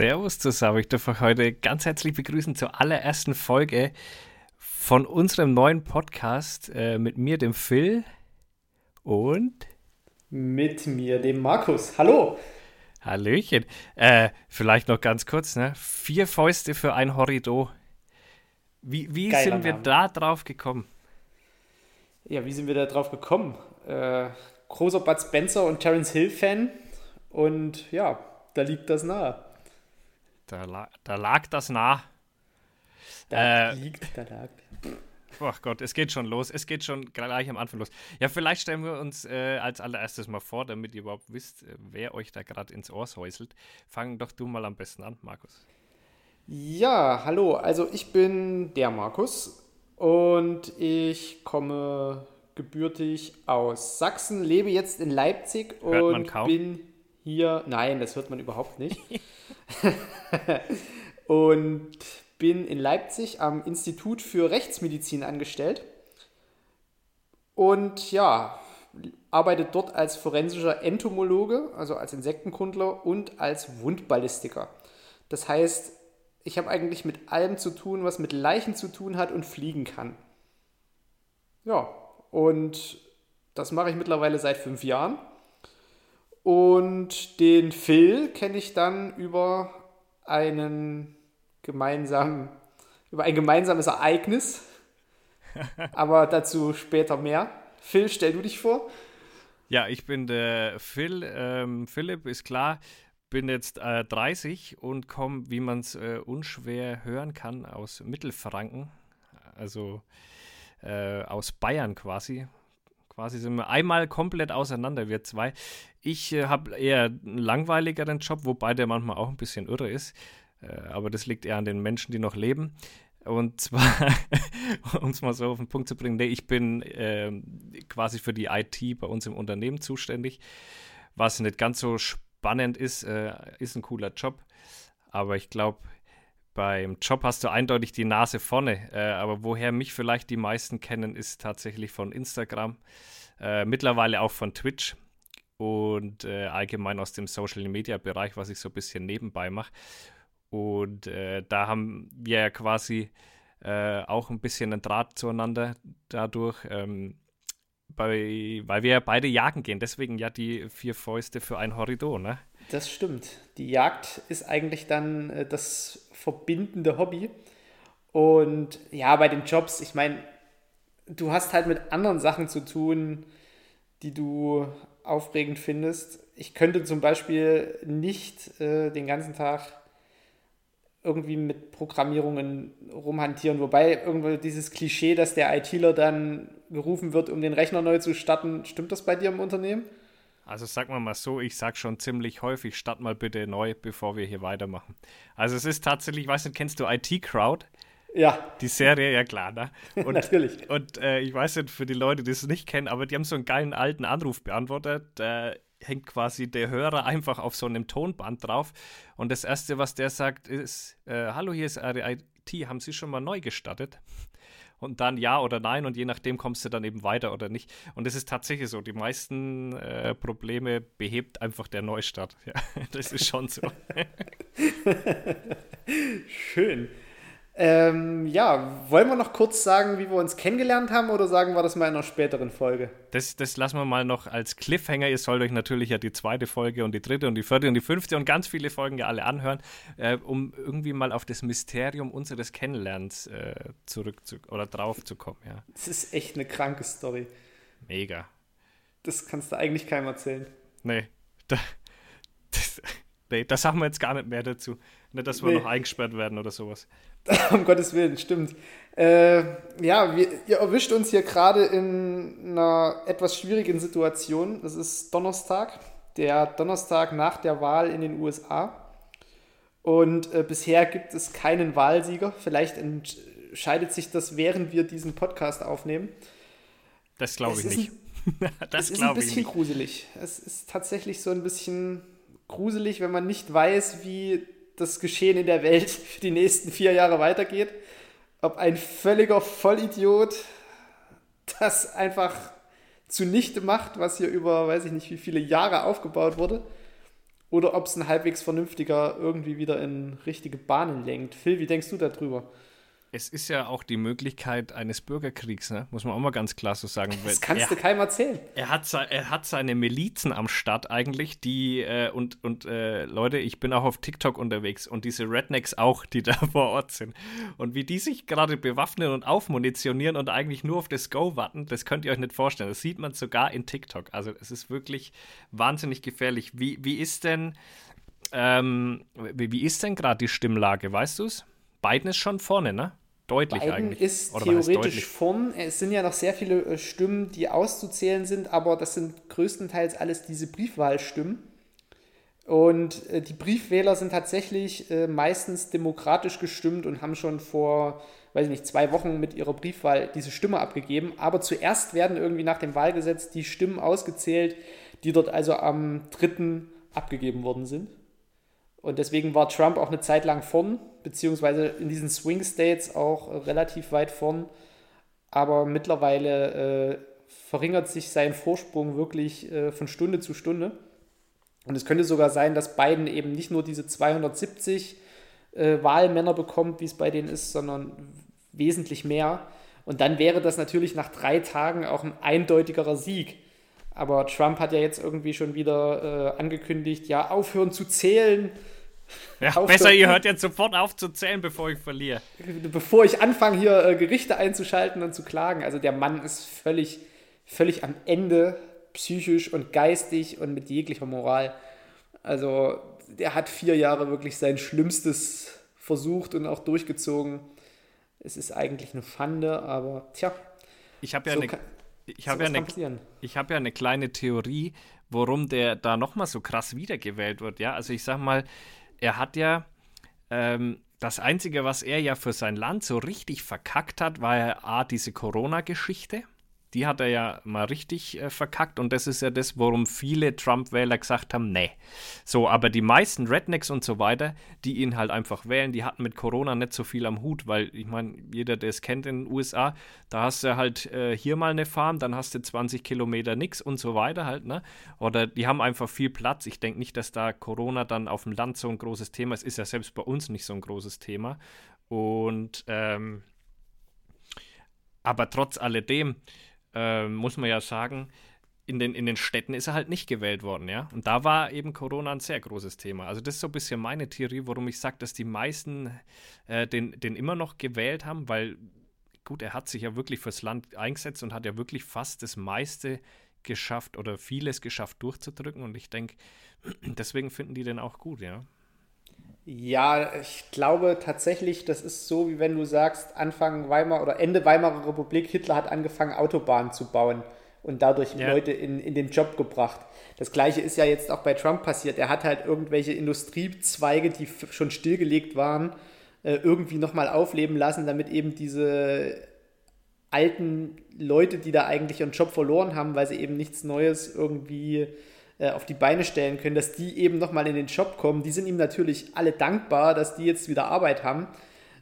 Servus zusammen. Ich darf euch heute ganz herzlich begrüßen zur allerersten Folge von unserem neuen Podcast äh, mit mir, dem Phil und mit mir, dem Markus. Hallo. Hallöchen. Äh, vielleicht noch ganz kurz, ne? Vier Fäuste für ein Horrido. Wie, wie sind wir Name. da drauf gekommen? Ja, wie sind wir da drauf gekommen? Äh, großer Bud Spencer und Terence Hill Fan und ja, da liegt das nahe. Da, la da lag das nah. Da äh, liegt, da lag. Ach Gott, es geht schon los. Es geht schon gleich am Anfang los. Ja, vielleicht stellen wir uns äh, als allererstes mal vor, damit ihr überhaupt wisst, äh, wer euch da gerade ins Ohr säuselt. Fang doch du mal am besten an, Markus. Ja, hallo. Also ich bin der Markus und ich komme gebürtig aus Sachsen, lebe jetzt in Leipzig Hört und bin hier. Nein, das hört man überhaupt nicht. und bin in Leipzig am Institut für Rechtsmedizin angestellt. Und ja, arbeite dort als forensischer Entomologe, also als Insektenkundler und als Wundballistiker. Das heißt, ich habe eigentlich mit allem zu tun, was mit Leichen zu tun hat und fliegen kann. Ja, und das mache ich mittlerweile seit fünf Jahren. Und den Phil kenne ich dann über einen gemeinsamen, über ein gemeinsames Ereignis. Aber dazu später mehr. Phil, stell du dich vor. Ja, ich bin der Phil. Ähm, Philipp ist klar, bin jetzt äh, 30 und komme, wie man es äh, unschwer hören kann, aus Mittelfranken. Also äh, aus Bayern quasi. Quasi sind wir einmal komplett auseinander, wir zwei. Ich äh, habe eher einen langweiligeren Job, wobei der manchmal auch ein bisschen irre ist. Äh, aber das liegt eher an den Menschen, die noch leben. Und zwar, um es mal so auf den Punkt zu bringen, nee, ich bin äh, quasi für die IT bei uns im Unternehmen zuständig. Was nicht ganz so spannend ist, äh, ist ein cooler Job. Aber ich glaube, beim Job hast du eindeutig die Nase vorne. Äh, aber woher mich vielleicht die meisten kennen, ist tatsächlich von Instagram. Äh, mittlerweile auch von Twitch und äh, allgemein aus dem Social Media Bereich, was ich so ein bisschen nebenbei mache. Und äh, da haben wir ja quasi äh, auch ein bisschen einen Draht zueinander dadurch, ähm, bei, weil wir ja beide jagen gehen. Deswegen ja die vier Fäuste für ein Horridor, ne? Das stimmt. Die Jagd ist eigentlich dann äh, das verbindende Hobby. Und ja, bei den Jobs, ich meine, du hast halt mit anderen Sachen zu tun, die du aufregend findest. Ich könnte zum Beispiel nicht äh, den ganzen Tag irgendwie mit Programmierungen rumhantieren. Wobei irgendwie dieses Klischee, dass der ITler dann gerufen wird, um den Rechner neu zu starten, stimmt das bei dir im Unternehmen? Also sagen wir mal so, ich sage schon ziemlich häufig, start mal bitte neu, bevor wir hier weitermachen. Also es ist tatsächlich, ich weiß nicht, kennst du IT Crowd? Ja. Die Serie, ja klar, ne? Und, Natürlich. Und äh, ich weiß nicht, für die Leute, die es nicht kennen, aber die haben so einen geilen alten Anruf beantwortet. Äh, hängt quasi der Hörer einfach auf so einem Tonband drauf. Und das Erste, was der sagt, ist, äh, hallo, hier ist RIT, haben Sie schon mal neu gestartet? Und dann ja oder nein und je nachdem kommst du dann eben weiter oder nicht. Und es ist tatsächlich so, die meisten äh, Probleme behebt einfach der Neustart. Ja, das ist schon so. Schön. Ähm, ja, wollen wir noch kurz sagen, wie wir uns kennengelernt haben oder sagen wir das mal in einer späteren Folge? Das, das lassen wir mal noch als Cliffhanger. Ihr sollt euch natürlich ja die zweite Folge und die dritte und die vierte und die fünfte und ganz viele Folgen ja alle anhören, äh, um irgendwie mal auf das Mysterium unseres Kennenlernens äh, zurück zu, oder drauf zu kommen. Ja. Das ist echt eine kranke Story. Mega. Das kannst du eigentlich keinem erzählen. Nee. Da, das, nee, das sagen wir jetzt gar nicht mehr dazu. Nicht, dass wir nee. noch eingesperrt werden oder sowas. um Gottes Willen, stimmt. Äh, ja, wir, ihr erwischt uns hier gerade in einer etwas schwierigen Situation. Es ist Donnerstag, der Donnerstag nach der Wahl in den USA. Und äh, bisher gibt es keinen Wahlsieger. Vielleicht entscheidet sich das, während wir diesen Podcast aufnehmen. Das glaube ich nicht. Ein, das ist ein bisschen gruselig. Es ist tatsächlich so ein bisschen gruselig, wenn man nicht weiß, wie das Geschehen in der Welt für die nächsten vier Jahre weitergeht. Ob ein völliger Vollidiot das einfach zunichte macht, was hier über, weiß ich nicht, wie viele Jahre aufgebaut wurde. oder ob es ein halbwegs vernünftiger irgendwie wieder in richtige Bahnen lenkt. Phil, wie denkst du darüber? Es ist ja auch die Möglichkeit eines Bürgerkriegs, ne? muss man auch mal ganz klar so sagen. Das kannst er, du keinem erzählen. Er hat, er hat seine Milizen am Start eigentlich, die äh, und, und äh, Leute, ich bin auch auf TikTok unterwegs und diese Rednecks auch, die da vor Ort sind. Und wie die sich gerade bewaffnen und aufmunitionieren und eigentlich nur auf das Go warten, das könnt ihr euch nicht vorstellen. Das sieht man sogar in TikTok. Also es ist wirklich wahnsinnig gefährlich. Wie, wie ist denn, ähm, wie, wie ist denn gerade die Stimmlage, weißt du es? Biden ist schon vorne, ne? Deutlich Biden eigentlich. ist Oder theoretisch vorn. Es sind ja noch sehr viele äh, Stimmen, die auszuzählen sind, aber das sind größtenteils alles diese Briefwahlstimmen. Und äh, die Briefwähler sind tatsächlich äh, meistens demokratisch gestimmt und haben schon vor, weiß ich nicht, zwei Wochen mit ihrer Briefwahl diese Stimme abgegeben. Aber zuerst werden irgendwie nach dem Wahlgesetz die Stimmen ausgezählt, die dort also am 3. abgegeben worden sind. Und deswegen war Trump auch eine Zeit lang vorn, beziehungsweise in diesen Swing States auch relativ weit vorn. Aber mittlerweile äh, verringert sich sein Vorsprung wirklich äh, von Stunde zu Stunde. Und es könnte sogar sein, dass Biden eben nicht nur diese 270 äh, Wahlmänner bekommt, wie es bei denen ist, sondern wesentlich mehr. Und dann wäre das natürlich nach drei Tagen auch ein eindeutigerer Sieg. Aber Trump hat ja jetzt irgendwie schon wieder äh, angekündigt, ja, aufhören zu zählen. Ja, aufhören. besser, ihr hört jetzt sofort auf zu zählen, bevor ich verliere. Bevor ich anfange, hier äh, Gerichte einzuschalten und zu klagen. Also der Mann ist völlig, völlig am Ende, psychisch und geistig und mit jeglicher Moral. Also der hat vier Jahre wirklich sein Schlimmstes versucht und auch durchgezogen. Es ist eigentlich eine Schande, aber tja. Ich habe ja so eine ich habe ja, eine, hab ja eine kleine Theorie, warum der da nochmal so krass wiedergewählt wird. Ja, also ich sag mal, er hat ja ähm, das Einzige, was er ja für sein Land so richtig verkackt hat, war ja A, diese Corona-Geschichte die hat er ja mal richtig äh, verkackt und das ist ja das, worum viele Trump-Wähler gesagt haben, nee. So, aber die meisten Rednecks und so weiter, die ihn halt einfach wählen, die hatten mit Corona nicht so viel am Hut, weil ich meine, jeder, der es kennt in den USA, da hast du halt äh, hier mal eine Farm, dann hast du 20 Kilometer nix und so weiter halt, ne? Oder die haben einfach viel Platz. Ich denke nicht, dass da Corona dann auf dem Land so ein großes Thema ist, ist ja selbst bei uns nicht so ein großes Thema. Und ähm, aber trotz alledem, äh, muss man ja sagen, in den, in den Städten ist er halt nicht gewählt worden, ja. Und da war eben Corona ein sehr großes Thema. Also das ist so ein bisschen meine Theorie, warum ich sage, dass die meisten äh, den, den immer noch gewählt haben, weil, gut, er hat sich ja wirklich fürs Land eingesetzt und hat ja wirklich fast das meiste geschafft oder vieles geschafft durchzudrücken. Und ich denke, deswegen finden die den auch gut, ja. Ja, ich glaube tatsächlich, das ist so, wie wenn du sagst, Anfang Weimar oder Ende Weimarer Republik, Hitler hat angefangen, Autobahnen zu bauen und dadurch ja. Leute in, in den Job gebracht. Das gleiche ist ja jetzt auch bei Trump passiert. Er hat halt irgendwelche Industriezweige, die schon stillgelegt waren, äh, irgendwie nochmal aufleben lassen, damit eben diese alten Leute, die da eigentlich ihren Job verloren haben, weil sie eben nichts Neues irgendwie äh, auf die Beine stellen können, dass die eben nochmal in den Job kommen. Die sind ihm natürlich alle dankbar, dass die jetzt wieder Arbeit haben.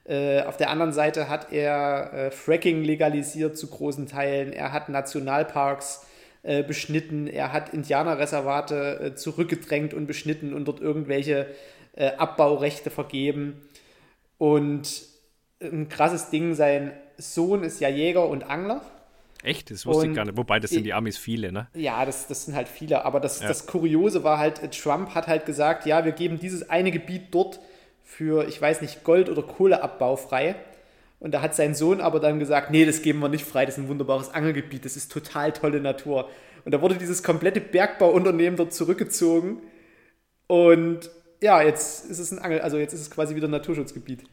Äh, auf der anderen Seite hat er äh, Fracking legalisiert zu großen Teilen. Er hat Nationalparks beschnitten. Er hat Indianerreservate zurückgedrängt und beschnitten und dort irgendwelche Abbaurechte vergeben. Und ein krasses Ding, sein Sohn ist ja Jäger und Angler. Echt? Das wusste und ich gar nicht. Wobei, das sind die Amis viele, ne? Ja, das, das sind halt viele. Aber das, ja. das Kuriose war halt, Trump hat halt gesagt, ja, wir geben dieses eine Gebiet dort für, ich weiß nicht, Gold- oder Kohleabbau frei. Und da hat sein Sohn aber dann gesagt, nee, das geben wir nicht frei, das ist ein wunderbares Angelgebiet, das ist total tolle Natur. Und da wurde dieses komplette Bergbauunternehmen dort zurückgezogen. Und ja, jetzt ist es ein Angel, also jetzt ist es quasi wieder ein Naturschutzgebiet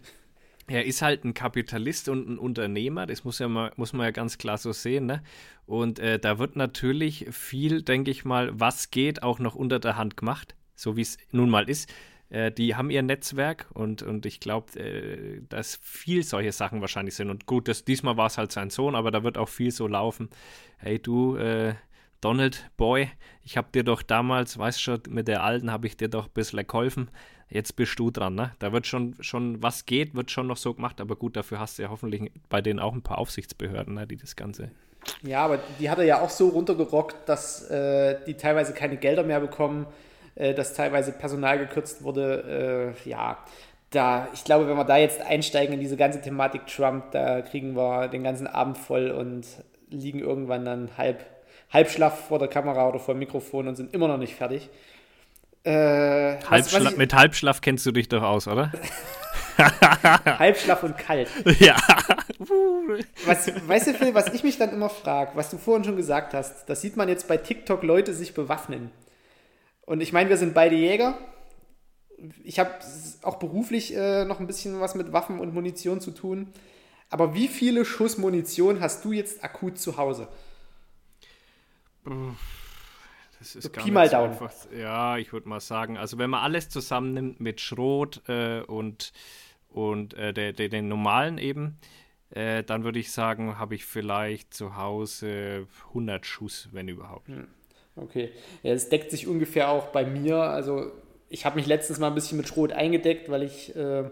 er ist halt ein Kapitalist und ein Unternehmer, das muss, ja mal, muss man ja ganz klar so sehen. Ne? Und äh, da wird natürlich viel, denke ich mal, was geht, auch noch unter der Hand gemacht, so wie es nun mal ist. Äh, die haben ihr Netzwerk und, und ich glaube, äh, dass viel solche Sachen wahrscheinlich sind. Und gut, das, diesmal war es halt sein Sohn, aber da wird auch viel so laufen. Hey du, äh, Donald Boy, ich habe dir doch damals, weißt schon, mit der Alten habe ich dir doch ein bisschen geholfen jetzt bist du dran, ne? Da wird schon, schon, was geht, wird schon noch so gemacht, aber gut, dafür hast du ja hoffentlich bei denen auch ein paar Aufsichtsbehörden, ne, die das Ganze. Ja, aber die hat er ja auch so runtergerockt, dass äh, die teilweise keine Gelder mehr bekommen. äh, dass teilweise Personal gekürzt wurde. Äh, ja, da, ich glaube, wenn wir da jetzt einsteigen in diese ganze Thematik Trump, da kriegen wir den ganzen Abend voll und liegen irgendwann dann halb, halb schlaff vor der Kamera oder vor dem Mikrofon und sind immer noch nicht fertig. Äh, was, was ich, mit Halbschlaf kennst du dich doch aus, oder? Halbschlaf und kalt. Ja. was, weißt du, Phil, was ich mich dann immer frage, was du vorhin schon gesagt hast, das sieht man jetzt bei TikTok Leute sich bewaffnen. Und ich meine, wir sind beide Jäger. Ich habe auch beruflich äh, noch ein bisschen was mit Waffen und Munition zu tun. Aber wie viele Schuss Munition hast du jetzt akut zu Hause? Das ist so Pi mal Daumen. Einfach, ja, ich würde mal sagen, also wenn man alles zusammennimmt mit Schrot äh, und, und äh, der, der, den normalen eben, äh, dann würde ich sagen, habe ich vielleicht zu Hause 100 Schuss, wenn überhaupt. Hm. Okay, ja, es deckt sich ungefähr auch bei mir. Also ich habe mich letztens mal ein bisschen mit Schrot eingedeckt, weil ich äh,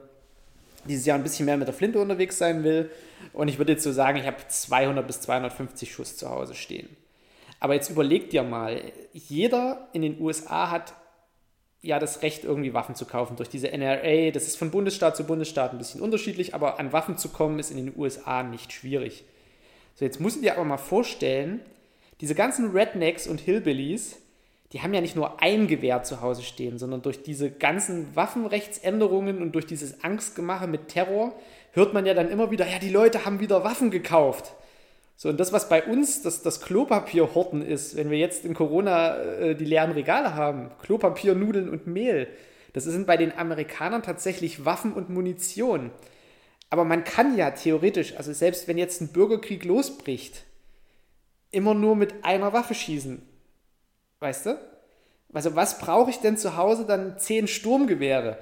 dieses Jahr ein bisschen mehr mit der Flinte unterwegs sein will. Und ich würde jetzt so sagen, ich habe 200 bis 250 Schuss zu Hause stehen. Aber jetzt überleg dir mal, jeder in den USA hat ja das Recht, irgendwie Waffen zu kaufen durch diese NRA. Das ist von Bundesstaat zu Bundesstaat ein bisschen unterschiedlich, aber an Waffen zu kommen ist in den USA nicht schwierig. So, jetzt musst du dir aber mal vorstellen, diese ganzen Rednecks und Hillbillies, die haben ja nicht nur ein Gewehr zu Hause stehen, sondern durch diese ganzen Waffenrechtsänderungen und durch dieses Angstgemache mit Terror hört man ja dann immer wieder, ja, die Leute haben wieder Waffen gekauft. So, und das, was bei uns das, das Klopapierhorten ist, wenn wir jetzt in Corona äh, die leeren Regale haben, Klopapier, Nudeln und Mehl, das sind bei den Amerikanern tatsächlich Waffen und Munition. Aber man kann ja theoretisch, also selbst wenn jetzt ein Bürgerkrieg losbricht, immer nur mit einer Waffe schießen. Weißt du? Also was brauche ich denn zu Hause dann zehn Sturmgewehre?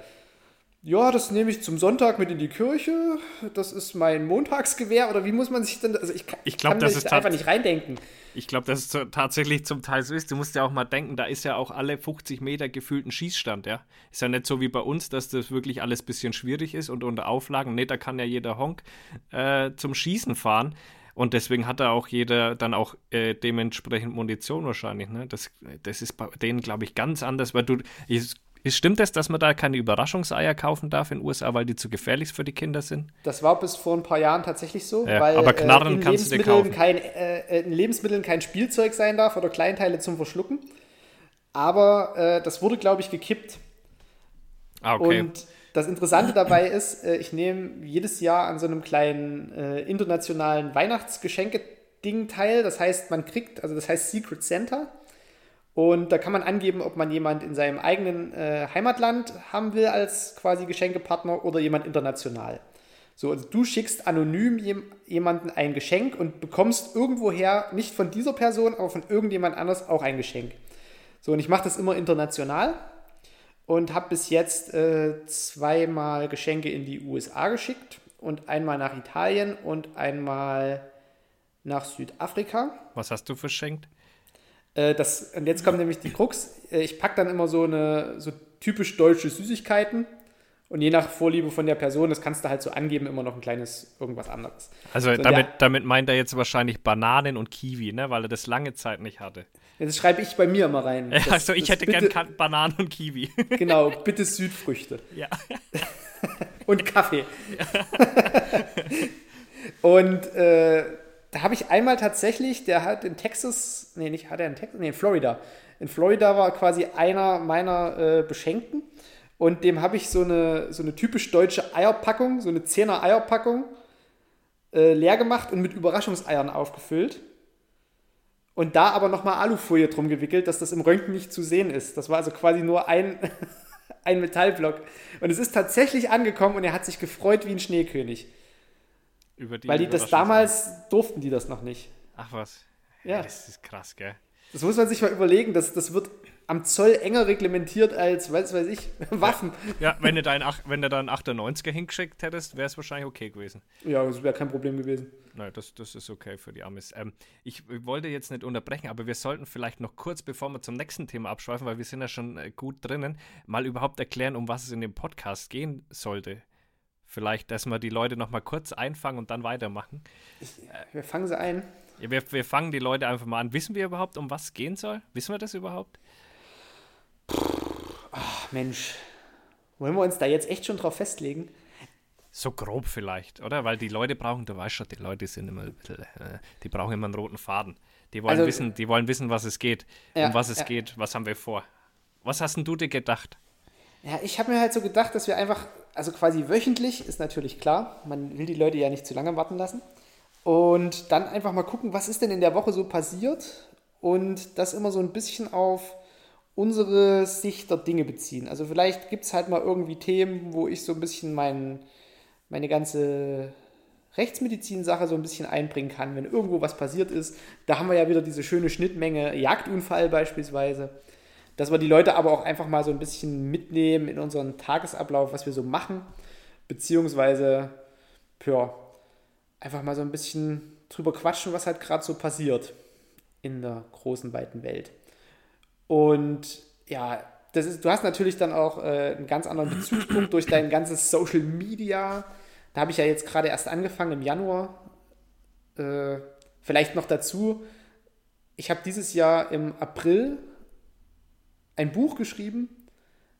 Ja, das nehme ich zum Sonntag mit in die Kirche, das ist mein Montagsgewehr oder wie muss man sich denn, also ich, ich glaub, kann das ist einfach nicht reindenken. Ich glaube, das ist tatsächlich zum Teil so ist. Du musst ja auch mal denken, da ist ja auch alle 50 Meter gefühlt ein Schießstand, ja. Ist ja nicht so wie bei uns, dass das wirklich alles ein bisschen schwierig ist und unter Auflagen. Nee, da kann ja jeder Honk äh, zum Schießen fahren. Und deswegen hat da auch jeder dann auch äh, dementsprechend Munition wahrscheinlich. Ne? Das, das ist bei denen, glaube ich, ganz anders, weil du, ich, Stimmt es, dass man da keine Überraschungseier kaufen darf in den USA, weil die zu gefährlich für die Kinder sind? Das war bis vor ein paar Jahren tatsächlich so, ja, weil aber Knarren äh, in, kannst Lebensmitteln kein, äh, in Lebensmitteln kein Spielzeug sein darf oder Kleinteile zum Verschlucken. Aber äh, das wurde, glaube ich, gekippt. Ah, okay. Und das Interessante dabei ist, äh, ich nehme jedes Jahr an so einem kleinen äh, internationalen Weihnachtsgeschenke-Ding teil. Das heißt, man kriegt, also das heißt Secret Center. Und da kann man angeben, ob man jemand in seinem eigenen äh, Heimatland haben will als quasi Geschenkepartner oder jemand international. So, also du schickst anonym jem, jemanden ein Geschenk und bekommst irgendwoher, nicht von dieser Person, aber von irgendjemand anders auch ein Geschenk. So, und ich mache das immer international und habe bis jetzt äh, zweimal Geschenke in die USA geschickt und einmal nach Italien und einmal nach Südafrika. Was hast du verschenkt? Äh, das, und jetzt kommt nämlich die Krux. Äh, ich packe dann immer so eine so typisch deutsche Süßigkeiten. Und je nach Vorliebe von der Person, das kannst du halt so angeben, immer noch ein kleines irgendwas anderes. Also so, damit, der, damit meint er jetzt wahrscheinlich Bananen und Kiwi, ne? weil er das lange Zeit nicht hatte. Das schreibe ich bei mir immer rein. Das, also ich hätte bitte, gern Bananen und Kiwi. Genau, bitte Südfrüchte. Ja. und Kaffee. Ja. und äh, da habe ich einmal tatsächlich, der hat in Texas, nee, nicht hat er in Texas, nee, in Florida. In Florida war quasi einer meiner äh, Beschenkten und dem habe ich so eine, so eine typisch deutsche Eierpackung, so eine 10er Eierpackung äh, leer gemacht und mit Überraschungseiern aufgefüllt. Und da aber nochmal Alufolie drum gewickelt, dass das im Röntgen nicht zu sehen ist. Das war also quasi nur ein, ein Metallblock. Und es ist tatsächlich angekommen und er hat sich gefreut wie ein Schneekönig. Über die Weil die das damals durften die das noch nicht. Ach was. Ja. ja. Das ist krass, gell? Das muss man sich mal überlegen. Das, das wird am Zoll enger reglementiert als, weiß, weiß ich, Waffen. Ja, ja wenn, du dein, wenn du da einen 98er hingeschickt hättest, wäre es wahrscheinlich okay gewesen. Ja, das wäre kein Problem gewesen. Nein, das, das ist okay für die Amis. Ähm, ich, ich, wollte jetzt nicht unterbrechen, aber wir sollten vielleicht noch kurz, bevor wir zum nächsten Thema abschweifen, weil wir sind ja schon äh, gut drinnen, mal überhaupt erklären, um was es in dem Podcast gehen sollte. Vielleicht, dass wir die Leute noch mal kurz einfangen und dann weitermachen. Wir fangen sie ein. Ja, wir, wir fangen die Leute einfach mal an. Wissen wir überhaupt, um was es gehen soll? Wissen wir das überhaupt? Mensch, wollen wir uns da jetzt echt schon drauf festlegen? So grob vielleicht, oder? Weil die Leute brauchen, du weißt schon, die Leute sind immer ein bisschen, äh, die brauchen immer einen roten Faden. Die wollen, also, wissen, die wollen wissen, was es geht, ja, um was es ja. geht, was haben wir vor. Was hast denn du dir gedacht? Ja, ich habe mir halt so gedacht, dass wir einfach, also quasi wöchentlich, ist natürlich klar, man will die Leute ja nicht zu lange warten lassen. Und dann einfach mal gucken, was ist denn in der Woche so passiert und das immer so ein bisschen auf unsere Sicht der Dinge beziehen. Also vielleicht gibt es halt mal irgendwie Themen, wo ich so ein bisschen mein, meine ganze Rechtsmedizin-Sache so ein bisschen einbringen kann, wenn irgendwo was passiert ist. Da haben wir ja wieder diese schöne Schnittmenge Jagdunfall beispielsweise. Dass wir die Leute aber auch einfach mal so ein bisschen mitnehmen in unseren Tagesablauf, was wir so machen, beziehungsweise ja, einfach mal so ein bisschen drüber quatschen, was halt gerade so passiert in der großen, weiten Welt. Und ja, das ist, du hast natürlich dann auch äh, einen ganz anderen Bezugspunkt durch dein ganzes Social Media. Da habe ich ja jetzt gerade erst angefangen im Januar. Äh, vielleicht noch dazu, ich habe dieses Jahr im April ein Buch geschrieben,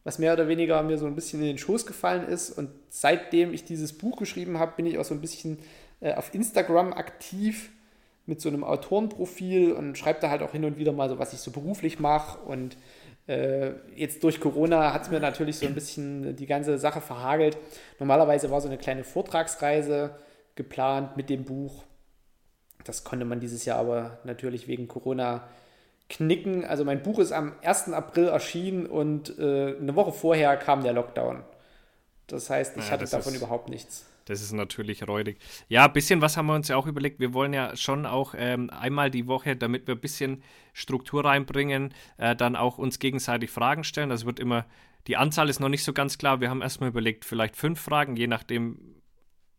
was mehr oder weniger mir so ein bisschen in den Schoß gefallen ist. Und seitdem ich dieses Buch geschrieben habe, bin ich auch so ein bisschen äh, auf Instagram aktiv mit so einem Autorenprofil und schreibe da halt auch hin und wieder mal so, was ich so beruflich mache. Und äh, jetzt durch Corona hat es mir natürlich so ein bisschen die ganze Sache verhagelt. Normalerweise war so eine kleine Vortragsreise geplant mit dem Buch. Das konnte man dieses Jahr aber natürlich wegen Corona knicken. Also mein Buch ist am 1. April erschienen und äh, eine Woche vorher kam der Lockdown. Das heißt, ich ja, hatte davon überhaupt nichts. Das ist natürlich räudig. Ja, ein bisschen was haben wir uns ja auch überlegt. Wir wollen ja schon auch ähm, einmal die Woche, damit wir ein bisschen Struktur reinbringen, äh, dann auch uns gegenseitig Fragen stellen. Das wird immer, die Anzahl ist noch nicht so ganz klar. Wir haben erstmal überlegt, vielleicht fünf Fragen, je nachdem,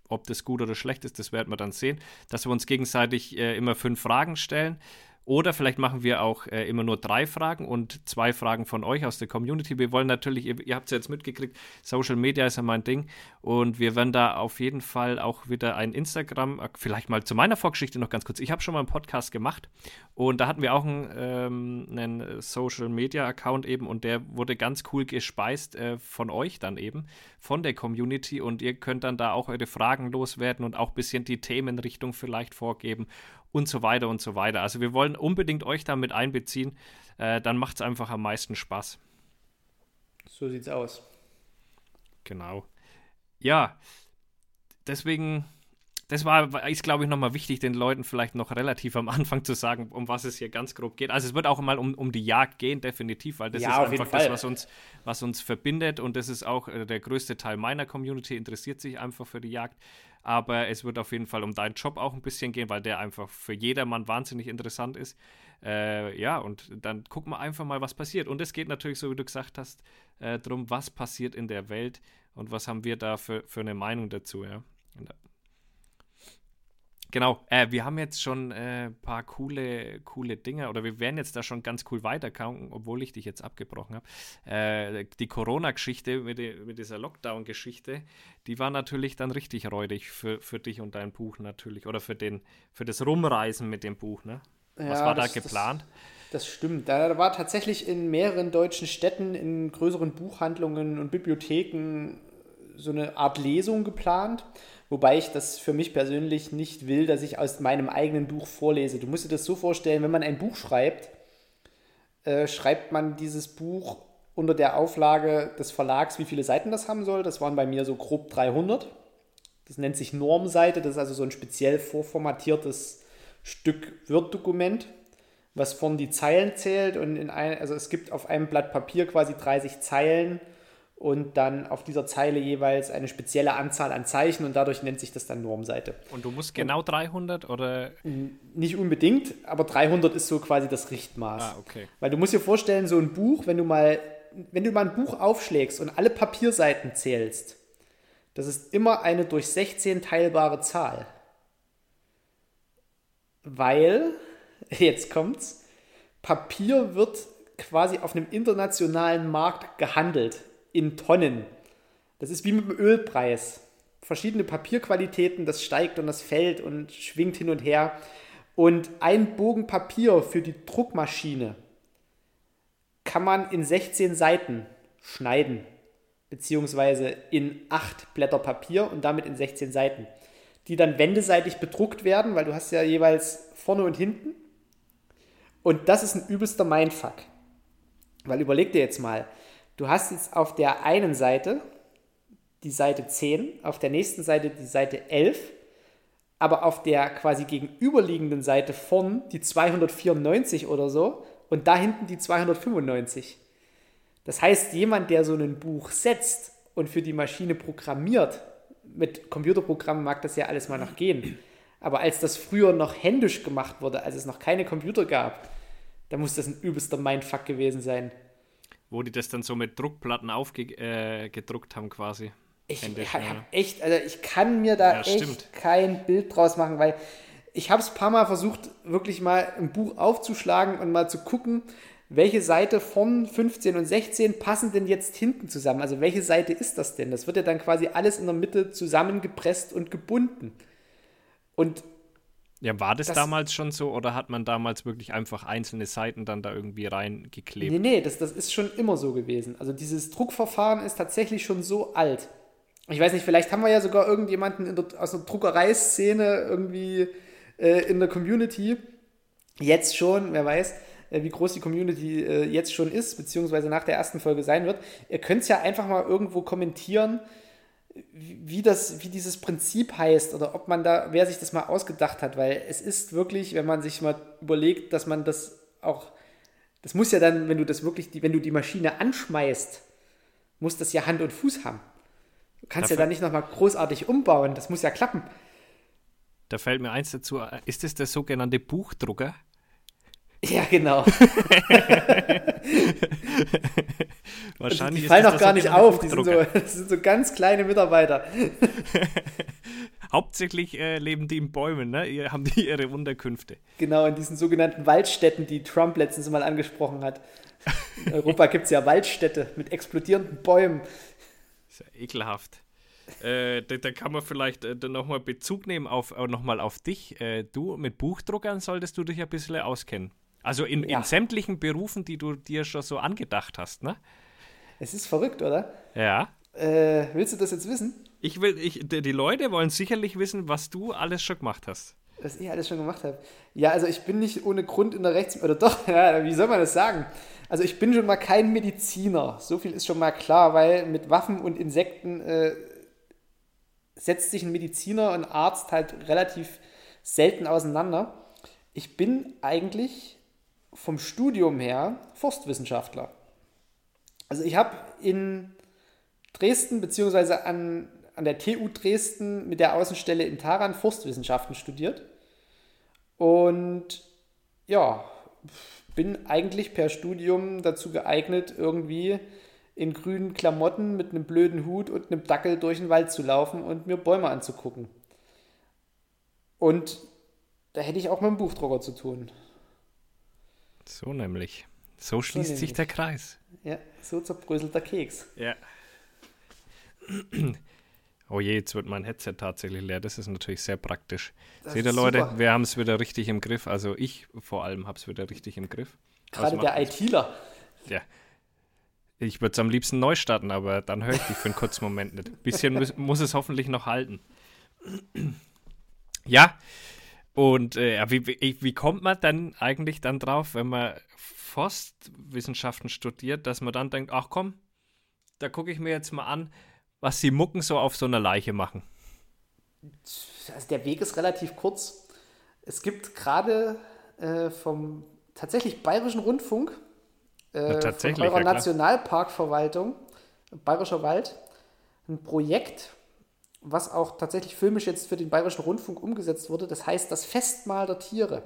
ob das gut oder schlecht ist, das werden wir dann sehen, dass wir uns gegenseitig äh, immer fünf Fragen stellen. Oder vielleicht machen wir auch äh, immer nur drei Fragen und zwei Fragen von euch aus der Community. Wir wollen natürlich, ihr, ihr habt es ja jetzt mitgekriegt, Social Media ist ja mein Ding. Und wir werden da auf jeden Fall auch wieder ein Instagram, äh, vielleicht mal zu meiner Vorgeschichte noch ganz kurz. Ich habe schon mal einen Podcast gemacht und da hatten wir auch einen, ähm, einen Social Media Account eben und der wurde ganz cool gespeist äh, von euch dann eben, von der Community. Und ihr könnt dann da auch eure Fragen loswerden und auch ein bisschen die Themenrichtung vielleicht vorgeben und so weiter und so weiter. Also wir wollen unbedingt euch da mit einbeziehen. Äh, dann macht es einfach am meisten Spaß. So sieht's aus. Genau. Ja, deswegen, das war, ist glaube ich nochmal wichtig, den Leuten vielleicht noch relativ am Anfang zu sagen, um was es hier ganz grob geht. Also es wird auch mal um, um die Jagd gehen, definitiv, weil das ja, ist einfach das, was uns, was uns verbindet und das ist auch äh, der größte Teil meiner Community, interessiert sich einfach für die Jagd aber es wird auf jeden Fall um deinen Job auch ein bisschen gehen, weil der einfach für jedermann wahnsinnig interessant ist. Äh, ja, und dann gucken wir einfach mal, was passiert. Und es geht natürlich, so wie du gesagt hast, äh, darum, was passiert in der Welt und was haben wir da für, für eine Meinung dazu, ja. Genau, äh, wir haben jetzt schon ein äh, paar coole, coole Dinge oder wir werden jetzt da schon ganz cool weiterkommen, obwohl ich dich jetzt abgebrochen habe. Äh, die Corona-Geschichte mit, mit, dieser Lockdown-Geschichte, die war natürlich dann richtig räudig für, für dich und dein Buch natürlich oder für, den, für das Rumreisen mit dem Buch. Ne? Was ja, war das, da geplant? Das, das stimmt. Da war tatsächlich in mehreren deutschen Städten, in größeren Buchhandlungen und Bibliotheken so eine Art Lesung geplant. Wobei ich das für mich persönlich nicht will, dass ich aus meinem eigenen Buch vorlese. Du musst dir das so vorstellen, wenn man ein Buch schreibt, äh, schreibt man dieses Buch unter der Auflage des Verlags, wie viele Seiten das haben soll. Das waren bei mir so grob 300. Das nennt sich Normseite. Das ist also so ein speziell vorformatiertes Stück Word-Dokument, was vorne die Zeilen zählt. Und in ein, also es gibt auf einem Blatt Papier quasi 30 Zeilen und dann auf dieser Zeile jeweils eine spezielle Anzahl an Zeichen und dadurch nennt sich das dann Normseite. Und du musst genau und 300 oder? Nicht unbedingt, aber 300 ist so quasi das Richtmaß. Ah, okay. Weil du musst dir vorstellen, so ein Buch, wenn du mal, wenn du mal ein Buch aufschlägst und alle Papierseiten zählst, das ist immer eine durch 16 teilbare Zahl. Weil, jetzt kommt's, Papier wird quasi auf einem internationalen Markt gehandelt in Tonnen. Das ist wie mit dem Ölpreis. Verschiedene Papierqualitäten, das steigt und das fällt und schwingt hin und her. Und ein Bogen Papier für die Druckmaschine kann man in 16 Seiten schneiden, beziehungsweise in acht Blätter Papier und damit in 16 Seiten, die dann wendeseitig bedruckt werden, weil du hast ja jeweils vorne und hinten. Und das ist ein übelster Mindfuck. Weil überleg dir jetzt mal, du hast jetzt auf der einen Seite die Seite 10, auf der nächsten Seite die Seite 11, aber auf der quasi gegenüberliegenden Seite vorn die 294 oder so und da hinten die 295. Das heißt, jemand, der so ein Buch setzt und für die Maschine programmiert, mit Computerprogrammen mag das ja alles mal noch gehen, aber als das früher noch händisch gemacht wurde, als es noch keine Computer gab, da muss das ein übelster Mindfuck gewesen sein. Wo die das dann so mit Druckplatten aufgedruckt äh, haben quasi. Ich habe echt, also ich kann mir da ja, echt stimmt. kein Bild draus machen, weil ich habe es ein paar Mal versucht, wirklich mal ein Buch aufzuschlagen und mal zu gucken, welche Seite von 15 und 16 passen denn jetzt hinten zusammen? Also welche Seite ist das denn? Das wird ja dann quasi alles in der Mitte zusammengepresst und gebunden. Und ja, war das, das, damals schon so oder hat man damals wirklich einfach einzelne Seiten dann da irgendwie reingeklebt? Nee, nee, das, das ist schon immer so gewesen. Also dieses Druckverfahren ist tatsächlich schon so alt. Ich weiß nicht, vielleicht haben wir ja sogar irgendjemanden der, aus der Druckereiszene irgendwie äh, in der Community. Jetzt schon, wer weiß, äh, wie groß die Community äh, jetzt schon ist, beziehungsweise nach der ersten Folge sein wird. Ihr könnt es ja einfach mal irgendwo kommentieren, wie, das, wie dieses Prinzip heißt oder ob man da, wer sich das mal ausgedacht hat, weil es ist wirklich, wenn man sich mal überlegt, dass man das auch, das muss ja dann, wenn du das wirklich, wenn du die Maschine anschmeißt, muss das ja Hand und Fuß haben. Du kannst Dafür ja da nicht nochmal großartig umbauen, das muss ja klappen. Da fällt mir eins dazu, ist es der sogenannte Buchdrucker? Ja, genau. Wahrscheinlich die fallen auch gar nicht auf, die sind, so, das sind so ganz kleine Mitarbeiter. Hauptsächlich äh, leben die in Bäumen, ne? Haben die ihre Unterkünfte. Genau, in diesen sogenannten Waldstätten, die Trump letztens mal angesprochen hat. In Europa gibt es ja Waldstädte mit explodierenden Bäumen. Das ist ja ekelhaft. Äh, da, da, kann man vielleicht äh, nochmal Bezug nehmen auf, äh, noch auf dich. Äh, du mit Buchdruckern solltest du dich ein bisschen auskennen. Also in, ja. in sämtlichen Berufen, die du dir schon so angedacht hast, ne? Es ist verrückt, oder? Ja. Äh, willst du das jetzt wissen? Ich will, ich, die, Leute wollen sicherlich wissen, was du alles schon gemacht hast. Was ich alles schon gemacht habe. Ja, also ich bin nicht ohne Grund in der Rechts... Oder doch, ja, wie soll man das sagen? Also ich bin schon mal kein Mediziner. So viel ist schon mal klar, weil mit Waffen und Insekten äh, setzt sich ein Mediziner und Arzt halt relativ selten auseinander. Ich bin eigentlich vom Studium her Forstwissenschaftler. Also ich habe in Dresden beziehungsweise an, an der TU Dresden mit der Außenstelle in Taran Forstwissenschaften studiert. Und ja, bin eigentlich per Studium dazu geeignet, irgendwie in grünen Klamotten mit einem blöden Hut und einem Dackel durch den Wald zu laufen und mir Bäume anzugucken. Und da hätte ich auch mit dem Buchdrucker zu tun. So nämlich. So schließt so sich der Kreis. Ja, so zerbröselt der Keks. Ja. Oh je, jetzt wird mein Headset tatsächlich leer. Das ist natürlich sehr praktisch. Das Seht ihr, Leute, super. wir haben es wieder richtig im Griff. Also ich vor allem habe es wieder richtig im Griff. Gerade der ITler. Ja. Ich würde es am liebsten neu starten, aber dann höre ich dich für einen kurzen Moment nicht. Ein bisschen muss, muss es hoffentlich noch halten. Ja, und äh, wie, wie, kommt man dann eigentlich dann drauf, wenn man Forstwissenschaften studiert, dass man dann denkt, ach komm, da gucke ich mir jetzt mal an, was die Mucken so auf so einer Leiche machen? Also der Weg ist relativ kurz. Es gibt gerade äh, vom tatsächlich Bayerischen Rundfunk, äh, tatsächlich, von eurer ja, Nationalparkverwaltung, Bayerischer Wald, ein Projekt, was auch tatsächlich filmisch jetzt für den Bayerischen Rundfunk umgesetzt wurde. Das heißt das Festmahl der Tiere.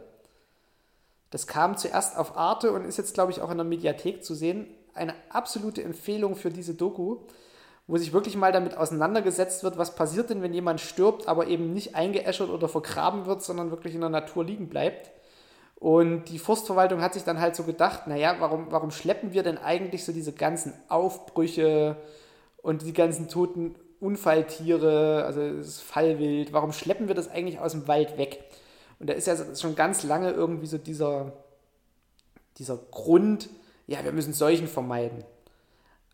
Das kam zuerst auf Arte und ist jetzt, glaube ich, auch in der Mediathek zu sehen. Eine absolute Empfehlung für diese Doku, wo sich wirklich mal damit auseinandergesetzt wird, was passiert denn, wenn jemand stirbt, aber eben nicht eingeäschert oder vergraben wird, sondern wirklich in der Natur liegen bleibt. Und die Forstverwaltung hat sich dann halt so gedacht, naja, warum, warum schleppen wir denn eigentlich so diese ganzen Aufbrüche und die ganzen toten Unfalltiere, also das Fallwild, warum schleppen wir das eigentlich aus dem Wald weg? Und da ist ja schon ganz lange irgendwie so dieser, dieser Grund, ja, wir müssen Seuchen vermeiden.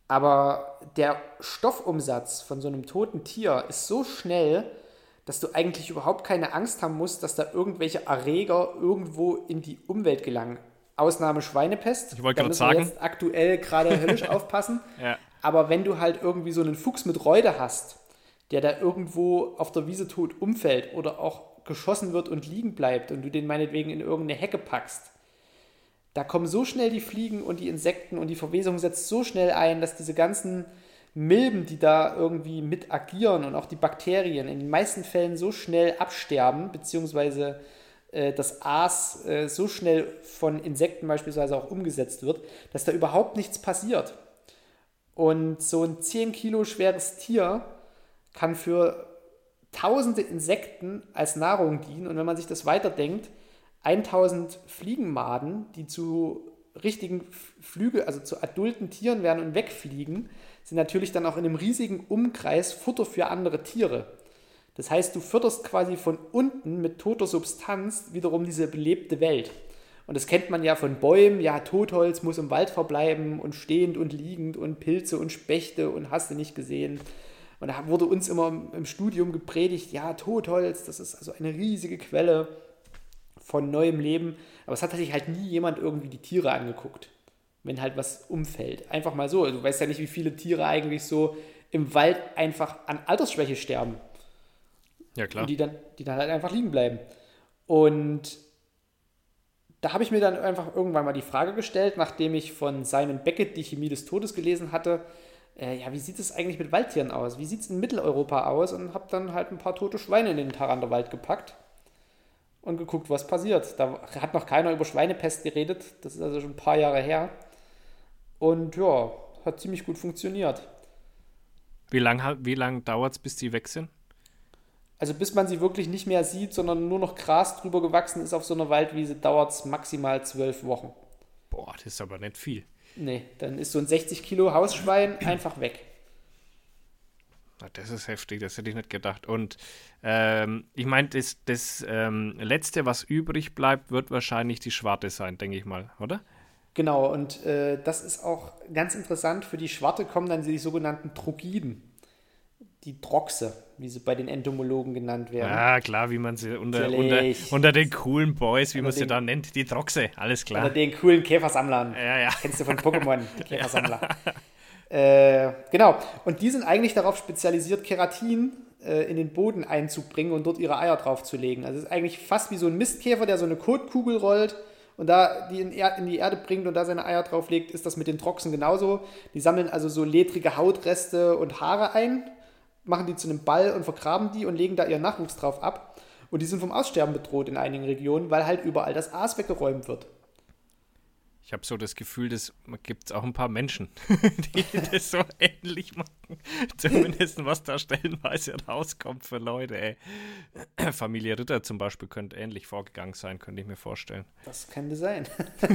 Aber der Stoffumsatz von so einem toten Tier ist so schnell, dass du eigentlich überhaupt keine Angst haben musst, dass da irgendwelche Erreger irgendwo in die Umwelt gelangen. Ausnahme Schweinepest. Ich wollte gerade sagen. Jetzt aktuell gerade höllisch aufpassen. Ja. Aber wenn du halt irgendwie so einen Fuchs mit Reude hast, der da irgendwo auf der Wiese tot umfällt oder auch geschossen wird und liegen bleibt und du den meinetwegen in irgendeine Hecke packst, da kommen so schnell die Fliegen und die Insekten und die Verwesung setzt so schnell ein, dass diese ganzen Milben, die da irgendwie mit agieren und auch die Bakterien in den meisten Fällen so schnell absterben, beziehungsweise äh, das Aas äh, so schnell von Insekten beispielsweise auch umgesetzt wird, dass da überhaupt nichts passiert. Und so ein 10 Kilo schweres Tier kann für tausende Insekten als Nahrung dienen. Und wenn man sich das weiterdenkt, 1000 Fliegenmaden, die zu richtigen Flüge, also zu adulten Tieren werden und wegfliegen, sind natürlich dann auch in einem riesigen Umkreis Futter für andere Tiere. Das heißt, du fütterst quasi von unten mit toter Substanz wiederum diese belebte Welt. Und das kennt man ja von Bäumen, ja, Totholz muss im Wald verbleiben und stehend und liegend und Pilze und Spechte und hast du nicht gesehen. Und da wurde uns immer im Studium gepredigt, ja, Totholz, das ist also eine riesige Quelle von neuem Leben. Aber es hat sich halt nie jemand irgendwie die Tiere angeguckt wenn halt was umfällt. Einfach mal so. Du weißt ja nicht, wie viele Tiere eigentlich so im Wald einfach an Altersschwäche sterben. Ja, klar. Und die dann, die dann halt einfach liegen bleiben. Und da habe ich mir dann einfach irgendwann mal die Frage gestellt, nachdem ich von Simon Beckett die Chemie des Todes gelesen hatte, äh, ja, wie sieht es eigentlich mit Waldtieren aus? Wie sieht es in Mitteleuropa aus? Und habe dann halt ein paar tote Schweine in den Taranderwald gepackt und geguckt, was passiert. Da hat noch keiner über Schweinepest geredet. Das ist also schon ein paar Jahre her. Und ja, hat ziemlich gut funktioniert. Wie lange wie lang dauert es, bis die weg sind? Also bis man sie wirklich nicht mehr sieht, sondern nur noch Gras drüber gewachsen ist auf so einer Waldwiese, dauert es maximal zwölf Wochen. Boah, das ist aber nicht viel. Nee, dann ist so ein 60 Kilo Hausschwein einfach weg. Das ist heftig, das hätte ich nicht gedacht. Und ähm, ich meine, das, das ähm, Letzte, was übrig bleibt, wird wahrscheinlich die Schwarte sein, denke ich mal, oder? Genau, und äh, das ist auch ganz interessant. Für die Schwarte kommen dann die sogenannten Trogiden. Die Droxe, wie sie bei den Entomologen genannt werden. Ja, klar, wie man sie unter, unter, unter, den coolen Boys, wie unter man sie da nennt, die Droxe, alles klar. Unter den coolen Käfersammlern. Ja, ja. Kennst du von Pokémon, die Käfersammler. Äh, genau, und die sind eigentlich darauf spezialisiert, Keratin äh, in den Boden einzubringen und dort ihre Eier draufzulegen. Also es ist eigentlich fast wie so ein Mistkäfer, der so eine Kotkugel rollt und da die in, in, die Erde bringt und da seine Eier drauflegt, ist das mit den Troxen genauso. Die sammeln also so ledrige Hautreste und Haare ein, machen die zu einem Ball und vergraben die und legen da ihren Nachwuchs drauf ab. Und die sind vom Aussterben bedroht in einigen Regionen, weil halt überall das Aas weggeräumt wird. Ich habe so das Gefühl, dass gibt es auch ein paar Menschen, die das so ähnlich machen. Zumindest was da stellenweise rauskommt für Leute. Ey. Familie Ritter zum Beispiel könnte ähnlich vorgegangen sein, könnte ich mir vorstellen. Das könnte sein.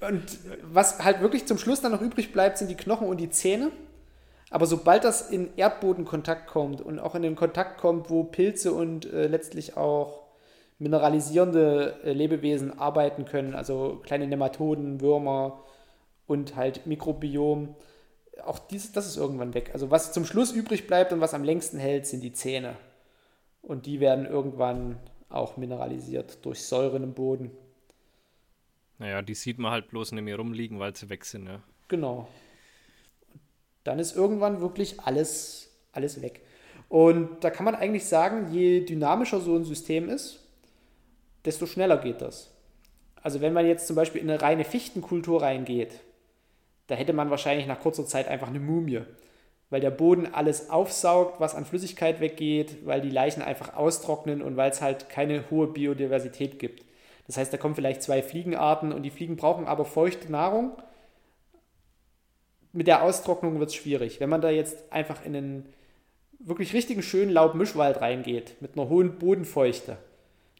und was halt wirklich zum Schluss dann noch übrig bleibt, sind die Knochen und die Zähne. Aber sobald das in Erdbodenkontakt kommt und auch in den Kontakt kommt, wo Pilze und äh, letztlich auch mineralisierende äh, Lebewesen arbeiten können, also kleine Nematoden, Würmer und halt Mikrobiom. Auch dies, das ist irgendwann weg. Also was zum Schluss übrig bleibt und was am längsten hält, sind die Zähne. Und die werden irgendwann auch mineralisiert durch Säuren im Boden. Naja, die sieht man halt bloß nicht mehr rumliegen, weil sie weg sind, ja. Genau. Dann ist irgendwann wirklich alles, alles weg. Und da kann man eigentlich sagen, je dynamischer so ein System ist, desto schneller geht das. Also wenn man jetzt zum Beispiel in eine reine Fichtenkultur reingeht, da hätte man wahrscheinlich nach kurzer Zeit einfach eine Mumie, weil der Boden alles aufsaugt, was an Flüssigkeit weggeht, weil die Leichen einfach austrocknen und weil es halt keine hohe Biodiversität gibt. Das heißt, da kommen vielleicht zwei Fliegenarten und die Fliegen brauchen aber feuchte Nahrung. Mit der Austrocknung wird es schwierig. Wenn man da jetzt einfach in einen wirklich richtigen schönen Laubmischwald reingeht, mit einer hohen Bodenfeuchte,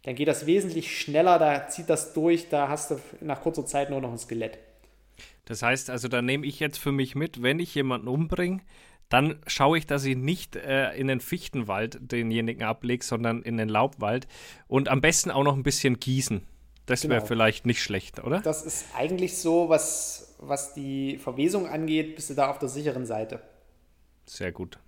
dann geht das wesentlich schneller, da zieht das durch, da hast du nach kurzer Zeit nur noch ein Skelett. Das heißt also, da nehme ich jetzt für mich mit, wenn ich jemanden umbringe, dann schaue ich, dass ich nicht äh, in den Fichtenwald denjenigen ablege, sondern in den Laubwald und am besten auch noch ein bisschen gießen. Das wäre genau. vielleicht nicht schlecht, oder? Das ist eigentlich so, was was die Verwesung angeht, bist du da auf der sicheren Seite. Sehr gut.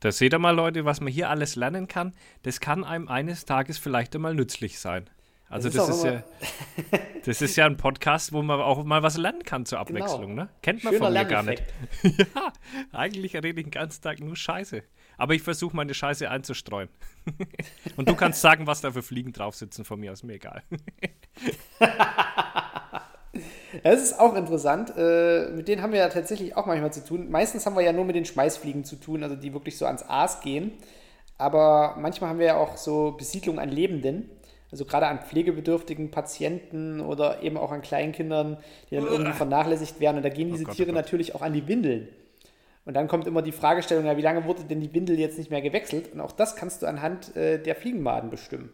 Da seht ihr mal, Leute, was man hier alles lernen kann. Das kann einem eines Tages vielleicht einmal nützlich sein. Also das, das ist, ist ja, das ist ja ein Podcast, wo man auch mal was lernen kann zur genau. Abwechslung. Genau. Ne? Kennt man Schöner von mir gar nicht. ja, eigentlich rede ich den ganzen Tag nur Scheiße. Aber ich versuche meine Scheiße einzustreuen. Und du kannst sagen, was da für Fliegen drauf sitzen von mir aus, mir egal. Das ist auch interessant. Äh, mit denen haben wir ja tatsächlich auch manchmal zu tun. Meistens haben wir ja nur mit den Schmeißfliegen zu tun, also die wirklich so ans Aas gehen. Aber manchmal haben wir ja auch so Besiedlung an Lebenden. Also gerade an pflegebedürftigen Patienten oder eben auch an Kleinkindern, die dann irgendwie vernachlässigt werden. Und da gehen diese oh Gott, Tiere oh natürlich auch an die Windeln. Und dann kommt immer die Fragestellung, ja, wie lange wurde denn die Windel jetzt nicht mehr gewechselt? Und auch das kannst du anhand äh, der Fliegenmaden bestimmen.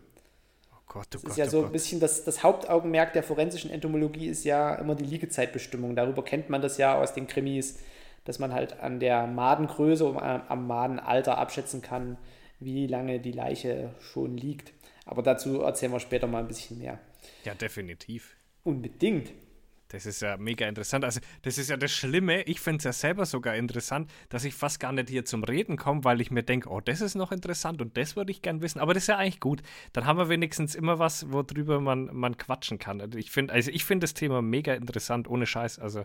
Gott, oh das Gott, ist ja oh so ein bisschen das, das Hauptaugenmerk der forensischen Entomologie ist ja immer die Liegezeitbestimmung. Darüber kennt man das ja aus den Krimis, dass man halt an der Madengröße und am Madenalter abschätzen kann, wie lange die Leiche schon liegt. Aber dazu erzählen wir später mal ein bisschen mehr. Ja, definitiv. Unbedingt. Das ist ja mega interessant. Also, das ist ja das Schlimme. Ich finde es ja selber sogar interessant, dass ich fast gar nicht hier zum Reden komme, weil ich mir denke, oh, das ist noch interessant und das würde ich gern wissen. Aber das ist ja eigentlich gut. Dann haben wir wenigstens immer was, worüber man, man quatschen kann. Also ich finde also das Thema mega interessant, ohne Scheiß. Also,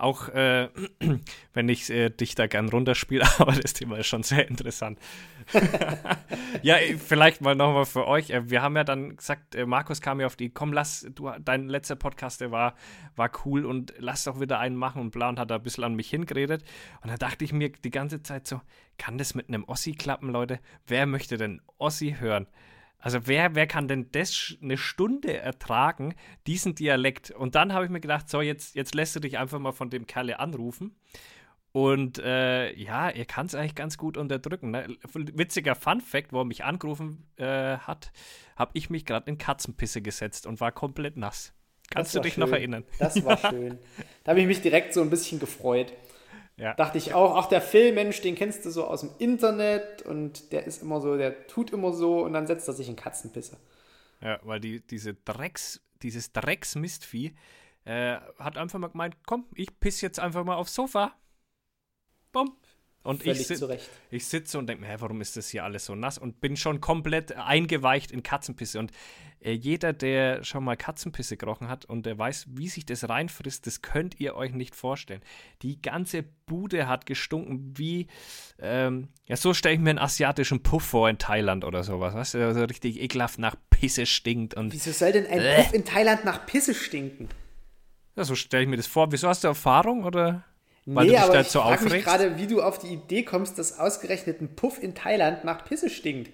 auch äh, wenn ich äh, dich da gern runterspiele, aber das Thema ist schon sehr interessant. ja, vielleicht mal nochmal für euch. Äh, wir haben ja dann gesagt, äh, Markus kam ja auf die, komm, lass, du, dein letzter Podcast, der war, war cool und lass doch wieder einen machen und bla und hat da ein bisschen an mich hingeredet. Und da dachte ich mir die ganze Zeit so, kann das mit einem Ossi klappen, Leute? Wer möchte denn Ossi hören? Also wer, wer kann denn das eine Stunde ertragen, diesen Dialekt? Und dann habe ich mir gedacht, so, jetzt, jetzt lässt du dich einfach mal von dem Kerle anrufen. Und äh, ja, er kann es eigentlich ganz gut unterdrücken. Ne? Witziger Fun Fact, wo er mich angerufen äh, hat, habe ich mich gerade in Katzenpisse gesetzt und war komplett nass. Kannst du dich schön. noch erinnern? Das war schön. Da habe ich mich direkt so ein bisschen gefreut. Ja. Dachte ich auch, ach, der Phil, Mensch, den kennst du so aus dem Internet und der ist immer so, der tut immer so und dann setzt er sich in Katzenpisse. Ja, weil die, diese Drecks, dieses Drecksmistvieh äh, hat einfach mal gemeint, komm, ich piss jetzt einfach mal aufs Sofa. Bumm. Und Völlig ich, sit ich sitze und denke mir, hä, warum ist das hier alles so nass? Und bin schon komplett eingeweicht in Katzenpisse. Und äh, jeder, der schon mal Katzenpisse gerochen hat und der weiß, wie sich das reinfrisst, das könnt ihr euch nicht vorstellen. Die ganze Bude hat gestunken wie, ähm, ja, so stelle ich mir einen asiatischen Puff vor in Thailand oder sowas, weißt du, so richtig ekelhaft nach Pisse stinkt. Und, Wieso soll denn ein äh. Puff in Thailand nach Pisse stinken? Ja, so stelle ich mir das vor. Wieso hast du Erfahrung oder? Weil nee, aber ich so frage mich gerade, wie du auf die Idee kommst, dass ausgerechnet ein Puff in Thailand nach Pisse stinkt.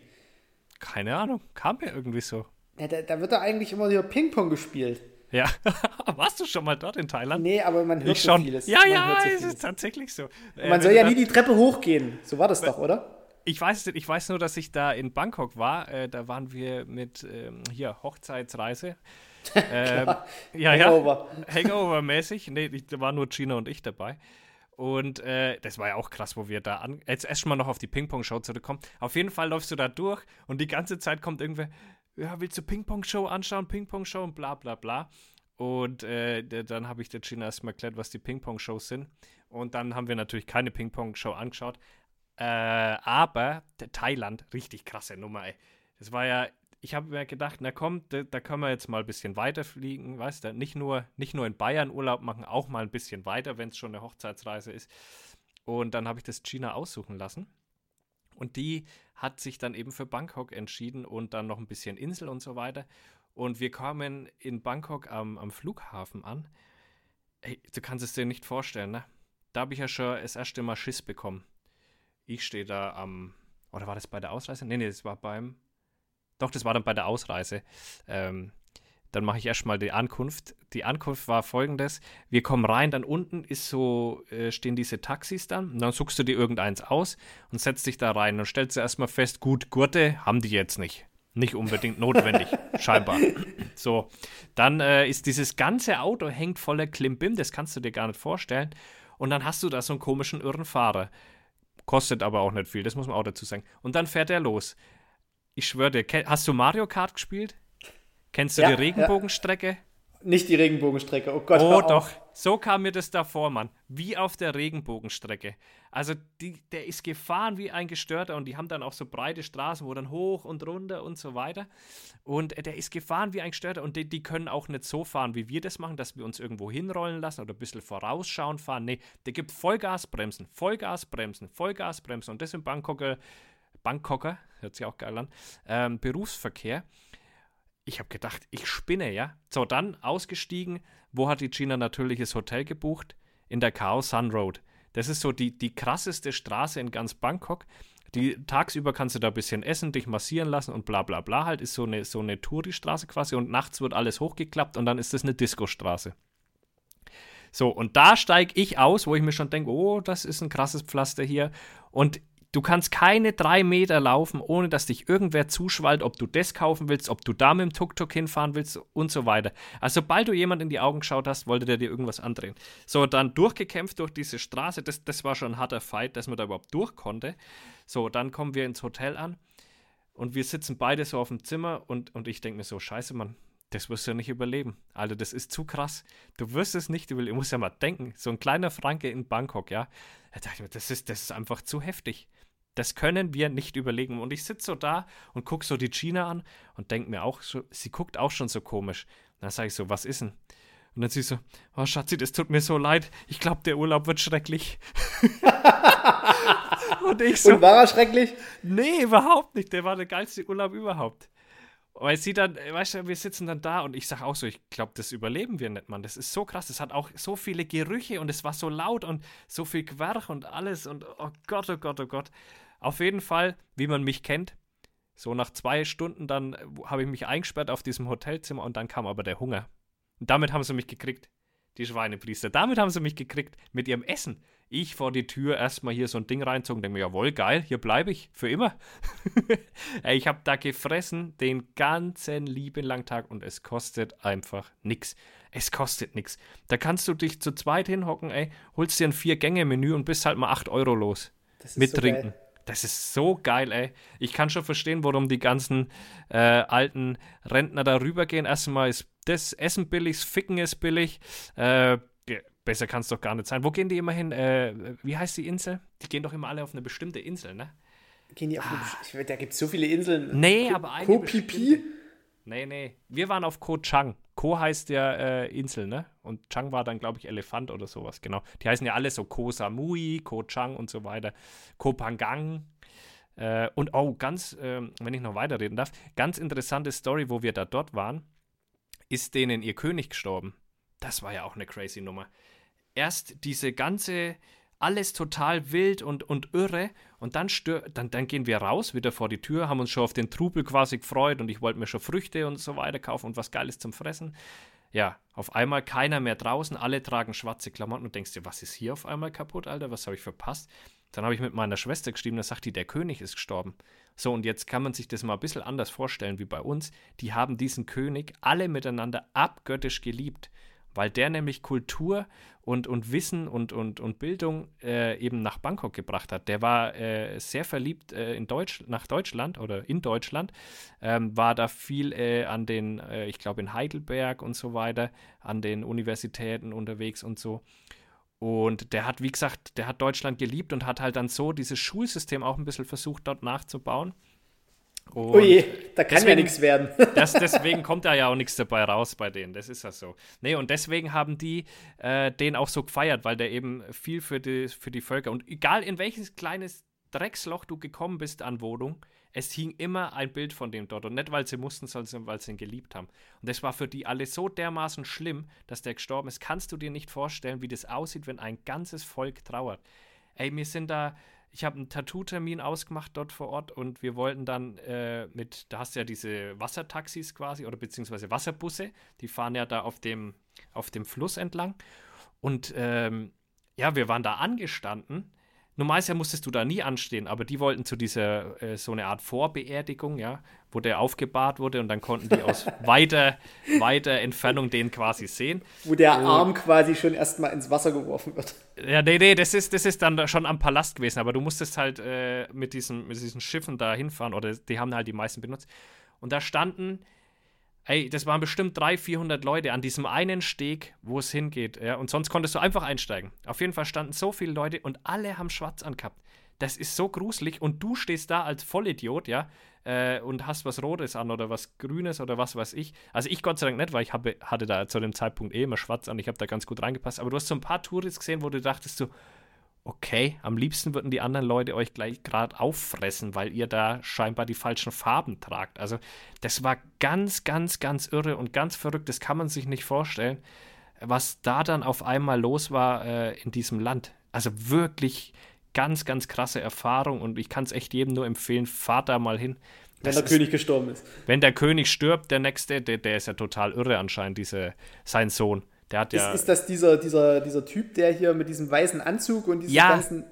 Keine Ahnung, kam mir irgendwie so. Ja, da, da, wird doch eigentlich immer nur Ping-Pong gespielt. Ja, warst du schon mal dort in Thailand? Nee, aber man hört ich so schon. vieles. Ja, man ja, so es ist tatsächlich so. Äh, man soll ja nie die Treppe hochgehen. So war das doch, oder? Ich weiß, ich weiß nur, dass ich da in Bangkok war. Äh, da waren wir mit ähm, hier Hochzeitsreise. Ähm, ja, Hangover. ja. Hangover-mäßig. Nee, da waren nur Gina und ich dabei. Und äh, das war ja auch krass, wo wir da an. Jetzt erstmal noch auf die Ping-Pong-Show zurückkommen. Auf jeden Fall läufst du da durch und die ganze Zeit kommt irgendwer, ja, willst du Ping-Pong-Show anschauen, Ping-Pong-Show und bla bla bla. Und äh, dann habe ich der Gina erstmal erklärt, was die Ping-Pong-Shows sind. Und dann haben wir natürlich keine Ping-Pong-Show angeschaut. Äh, aber Thailand, richtig krasse Nummer, ey. Das war ja ich habe mir gedacht, na komm, da, da, können wir jetzt mal ein bisschen weiterfliegen, weißt du, nicht nur, nicht nur in Bayern Urlaub machen, auch mal ein bisschen weiter, wenn es schon eine Hochzeitsreise ist. Und dann habe ich das China aussuchen lassen. Und die hat sich dann eben für Bangkok entschieden und dann noch ein bisschen Insel und so weiter. Und wir kamen in Bangkok am, am Flughafen an. Hey, du kannst es dir nicht vorstellen, ne? Da habe ich ja schon das erste Mal Schiss bekommen. Ich stehe da am, oder war das bei der Ausreise? Nee, nee, das war beim, doch, das war dann bei der Ausreise. Ähm, dann mache ich erstmal die Ankunft. Die Ankunft war folgendes: Wir kommen rein, dann unten ist so, äh, stehen diese Taxis dann. Und dann suchst du dir irgendeins aus und setzt dich da rein und stellst du erstmal fest, gut, Gurte haben die jetzt nicht. Nicht unbedingt notwendig, scheinbar. So, dann äh, ist dieses ganze Auto hängt voller Klimbim, das kannst du dir gar nicht vorstellen. Und dann hast du da so einen komischen irren Fahrer. Kostet aber auch nicht viel, das muss man auch dazu sagen. Und dann fährt er los. Ich schwöre dir, hast du Mario Kart gespielt? Kennst du ja, die Regenbogenstrecke? Ja. Nicht die Regenbogenstrecke, oh Gott. Oh doch, so kam mir das davor, Mann. Wie auf der Regenbogenstrecke. Also die, der ist gefahren wie ein Gestörter und die haben dann auch so breite Straßen, wo dann hoch und runter und so weiter. Und der ist gefahren wie ein Gestörter und die, die können auch nicht so fahren, wie wir das machen, dass wir uns irgendwo hinrollen lassen oder ein bisschen vorausschauen fahren. Nee, der gibt Vollgasbremsen, Vollgasbremsen, Vollgasbremsen und das im Bangkoker, Bangkoker, hört sich auch geil an, ähm, Berufsverkehr ich habe gedacht, ich spinne, ja. So, dann ausgestiegen. Wo hat die Gina natürliches Hotel gebucht? In der Khao Sun Road. Das ist so die, die krasseste Straße in ganz Bangkok. Die, tagsüber kannst du da ein bisschen essen, dich massieren lassen und bla bla bla halt. Ist so eine, so eine Touri-Straße quasi und nachts wird alles hochgeklappt und dann ist das eine Disco-Straße. So, und da steige ich aus, wo ich mir schon denke, oh, das ist ein krasses Pflaster hier. Und Du kannst keine drei Meter laufen, ohne dass dich irgendwer zuschwallt, ob du das kaufen willst, ob du da mit dem Tuk-Tuk hinfahren willst und so weiter. Also sobald du jemand in die Augen geschaut hast, wollte der dir irgendwas andrehen. So, dann durchgekämpft durch diese Straße. Das, das war schon ein harter Fight, dass man da überhaupt durch konnte. So, dann kommen wir ins Hotel an und wir sitzen beide so auf dem Zimmer und, und ich denke mir so, scheiße, Mann, das wirst du ja nicht überleben. Alter, das ist zu krass. Du wirst es nicht überleben. Du musst ja mal denken, so ein kleiner Franke in Bangkok, ja. Da dachte ich mir, das ist, das ist einfach zu heftig. Das können wir nicht überlegen. Und ich sitze so da und gucke so die Gina an und denke mir auch, so, sie guckt auch schon so komisch. Dann sage ich so, was ist denn? Und dann sie so, oh Schatzi, das tut mir so leid. Ich glaube, der Urlaub wird schrecklich. und ich so. Und war er schrecklich? Nee, überhaupt nicht. Der war der geilste Urlaub überhaupt. Weil sie dann, weißt du, wir sitzen dann da und ich sage auch so, ich glaube, das überleben wir nicht, Mann. Das ist so krass. Es hat auch so viele Gerüche und es war so laut und so viel Querch und alles und oh Gott, oh Gott, oh Gott. Auf jeden Fall, wie man mich kennt, so nach zwei Stunden dann äh, habe ich mich eingesperrt auf diesem Hotelzimmer und dann kam aber der Hunger. Und damit haben sie mich gekriegt, die Schweinepriester. Damit haben sie mich gekriegt, mit ihrem Essen. Ich vor die Tür erstmal hier so ein Ding reinzogen, denke mir, jawohl, geil, hier bleibe ich, für immer. ich habe da gefressen den ganzen lieben langen Tag und es kostet einfach nichts. Es kostet nichts. Da kannst du dich zu zweit hinhocken, ey, holst dir ein Vier-Gänge-Menü und bist halt mal 8 Euro los. Mit so Trinken. Geil. Das ist so geil, ey. Ich kann schon verstehen, warum die ganzen äh, alten Rentner da rübergehen. Erstmal ist das Essen billig, das Ficken ist billig. Äh, besser kann es doch gar nicht sein. Wo gehen die immer hin? Äh, wie heißt die Insel? Die gehen doch immer alle auf eine bestimmte Insel, ne? Gehen die auf ah. eine, Da gibt es so viele Inseln. Nee, Ko aber eine. Kopipi? Nee, nee. Wir waren auf Koh Chang. Ko heißt ja äh, Insel, ne? Und Chang war dann, glaube ich, Elefant oder sowas, genau. Die heißen ja alle so Ko Samui, Ko Chang und so weiter. Ko Phangang. Äh, und oh, ganz, äh, wenn ich noch weiterreden darf, ganz interessante Story, wo wir da dort waren, ist denen ihr König gestorben. Das war ja auch eine crazy Nummer. Erst diese ganze alles total wild und, und irre. Und dann, stör, dann, dann gehen wir raus, wieder vor die Tür, haben uns schon auf den Trubel quasi gefreut und ich wollte mir schon Früchte und so weiter kaufen und was Geiles zum Fressen. Ja, auf einmal keiner mehr draußen, alle tragen schwarze Klamotten und denkst dir, was ist hier auf einmal kaputt, Alter? Was habe ich verpasst? Dann habe ich mit meiner Schwester geschrieben, da sagt die, der König ist gestorben. So, und jetzt kann man sich das mal ein bisschen anders vorstellen wie bei uns. Die haben diesen König alle miteinander abgöttisch geliebt weil der nämlich Kultur und, und Wissen und, und, und Bildung äh, eben nach Bangkok gebracht hat. Der war äh, sehr verliebt äh, in Deutsch, nach Deutschland oder in Deutschland, ähm, war da viel äh, an den, äh, ich glaube in Heidelberg und so weiter, an den Universitäten unterwegs und so. Und der hat, wie gesagt, der hat Deutschland geliebt und hat halt dann so dieses Schulsystem auch ein bisschen versucht, dort nachzubauen. Und Ui, da kann deswegen, ja nichts werden. das, deswegen kommt da ja auch nichts dabei raus bei denen. Das ist ja so. Nee, und deswegen haben die äh, den auch so gefeiert, weil der eben viel für die, für die Völker und egal in welches kleines Drecksloch du gekommen bist an Wohnung, es hing immer ein Bild von dem dort. Und nicht, weil sie mussten, sondern weil sie ihn geliebt haben. Und das war für die alle so dermaßen schlimm, dass der gestorben ist. Kannst du dir nicht vorstellen, wie das aussieht, wenn ein ganzes Volk trauert. Ey, wir sind da ich habe einen Tattoo-Termin ausgemacht dort vor Ort und wir wollten dann äh, mit, da hast du ja diese Wassertaxis quasi oder beziehungsweise Wasserbusse, die fahren ja da auf dem, auf dem Fluss entlang. Und ähm, ja, wir waren da angestanden Normalerweise musstest du da nie anstehen, aber die wollten zu dieser äh, so eine Art Vorbeerdigung, ja, wo der aufgebahrt wurde und dann konnten die aus weiter, weiter Entfernung den quasi sehen. Wo der und, Arm quasi schon erstmal ins Wasser geworfen wird. Ja, nee, nee, das ist, das ist dann schon am Palast gewesen, aber du musstest halt äh, mit, diesen, mit diesen Schiffen da hinfahren oder die haben halt die meisten benutzt. Und da standen Ey, das waren bestimmt 300, 400 Leute an diesem einen Steg, wo es hingeht. Ja? Und sonst konntest du einfach einsteigen. Auf jeden Fall standen so viele Leute und alle haben schwarz angehabt. Das ist so gruselig und du stehst da als Vollidiot, ja, äh, und hast was Rotes an oder was Grünes oder was weiß ich. Also ich Gott sei Dank nicht, weil ich habe, hatte da zu dem Zeitpunkt eh immer schwarz an. Ich habe da ganz gut reingepasst. Aber du hast so ein paar Touristen gesehen, wo du dachtest so, okay, am liebsten würden die anderen Leute euch gleich gerade auffressen, weil ihr da scheinbar die falschen Farben tragt. Also das war ganz, ganz, ganz irre und ganz verrückt. Das kann man sich nicht vorstellen, was da dann auf einmal los war äh, in diesem Land. Also wirklich ganz, ganz krasse Erfahrung und ich kann es echt jedem nur empfehlen, fahrt da mal hin. Wenn der ist, König gestorben ist. Wenn der König stirbt, der nächste, der, der ist ja total irre anscheinend, diese, sein Sohn. Der hat ja. Ist, ist das dieser, dieser, dieser Typ, der hier mit diesem weißen Anzug und diesem ja. ganzen.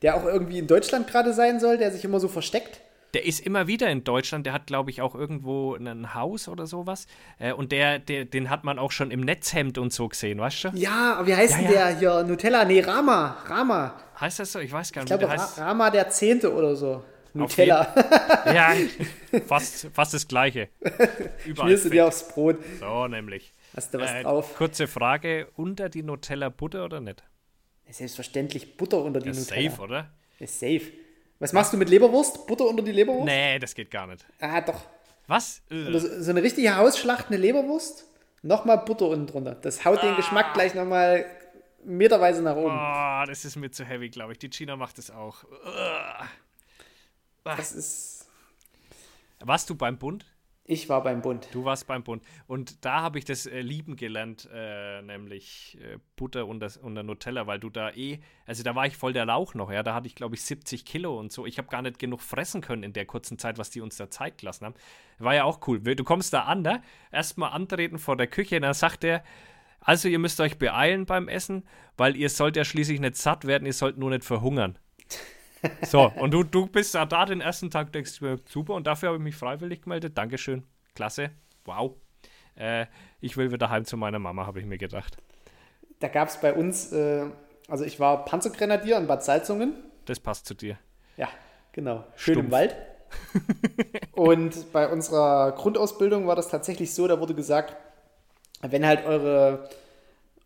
Der auch irgendwie in Deutschland gerade sein soll, der sich immer so versteckt? Der ist immer wieder in Deutschland. Der hat, glaube ich, auch irgendwo ein Haus oder sowas. Äh, und der, der, den hat man auch schon im Netzhemd und so gesehen, weißt du? Ja, wie heißt ja, denn der hier? Nutella? Nee, Rama. Rama. Heißt das so? Ich weiß gar nicht. Ich glaube, Rama der Zehnte oder so. Nutella. ja, fast, fast das Gleiche. Schmierst du dir aufs Brot. So, nämlich. Hast du was äh, drauf? Kurze Frage: Unter die Nutella Butter oder nicht? Selbstverständlich Butter unter die ja, Nutella. Safe, oder? Ist safe. Was machst du mit Leberwurst? Butter unter die Leberwurst? Nee, das geht gar nicht. Ah, doch. Was? So, so eine richtige Hausschlacht, eine Leberwurst, nochmal Butter unten drunter. Das haut ah. den Geschmack gleich nochmal meterweise nach oben. Oh, das ist mir zu heavy, glaube ich. Die China macht das auch. Das ist. Warst du beim Bund? Ich war beim Bund. Du warst beim Bund. Und da habe ich das äh, lieben gelernt, äh, nämlich äh, Butter und, das, und der Nutella, weil du da eh, also da war ich voll der Lauch noch, ja. Da hatte ich, glaube ich, 70 Kilo und so. Ich habe gar nicht genug fressen können in der kurzen Zeit, was die uns da Zeit gelassen haben. War ja auch cool. Du kommst da an, ne? Erstmal antreten vor der Küche, und dann sagt er, also ihr müsst euch beeilen beim Essen, weil ihr sollt ja schließlich nicht satt werden, ihr sollt nur nicht verhungern. So, und du, du bist ja da den ersten Tag, denkst du, super, und dafür habe ich mich freiwillig gemeldet. Dankeschön. Klasse. Wow. Äh, ich will wieder heim zu meiner Mama, habe ich mir gedacht. Da gab es bei uns, äh, also ich war Panzergrenadier in Bad Salzungen. Das passt zu dir. Ja, genau. Schön Stumpf. im Wald. und bei unserer Grundausbildung war das tatsächlich so, da wurde gesagt, wenn halt eure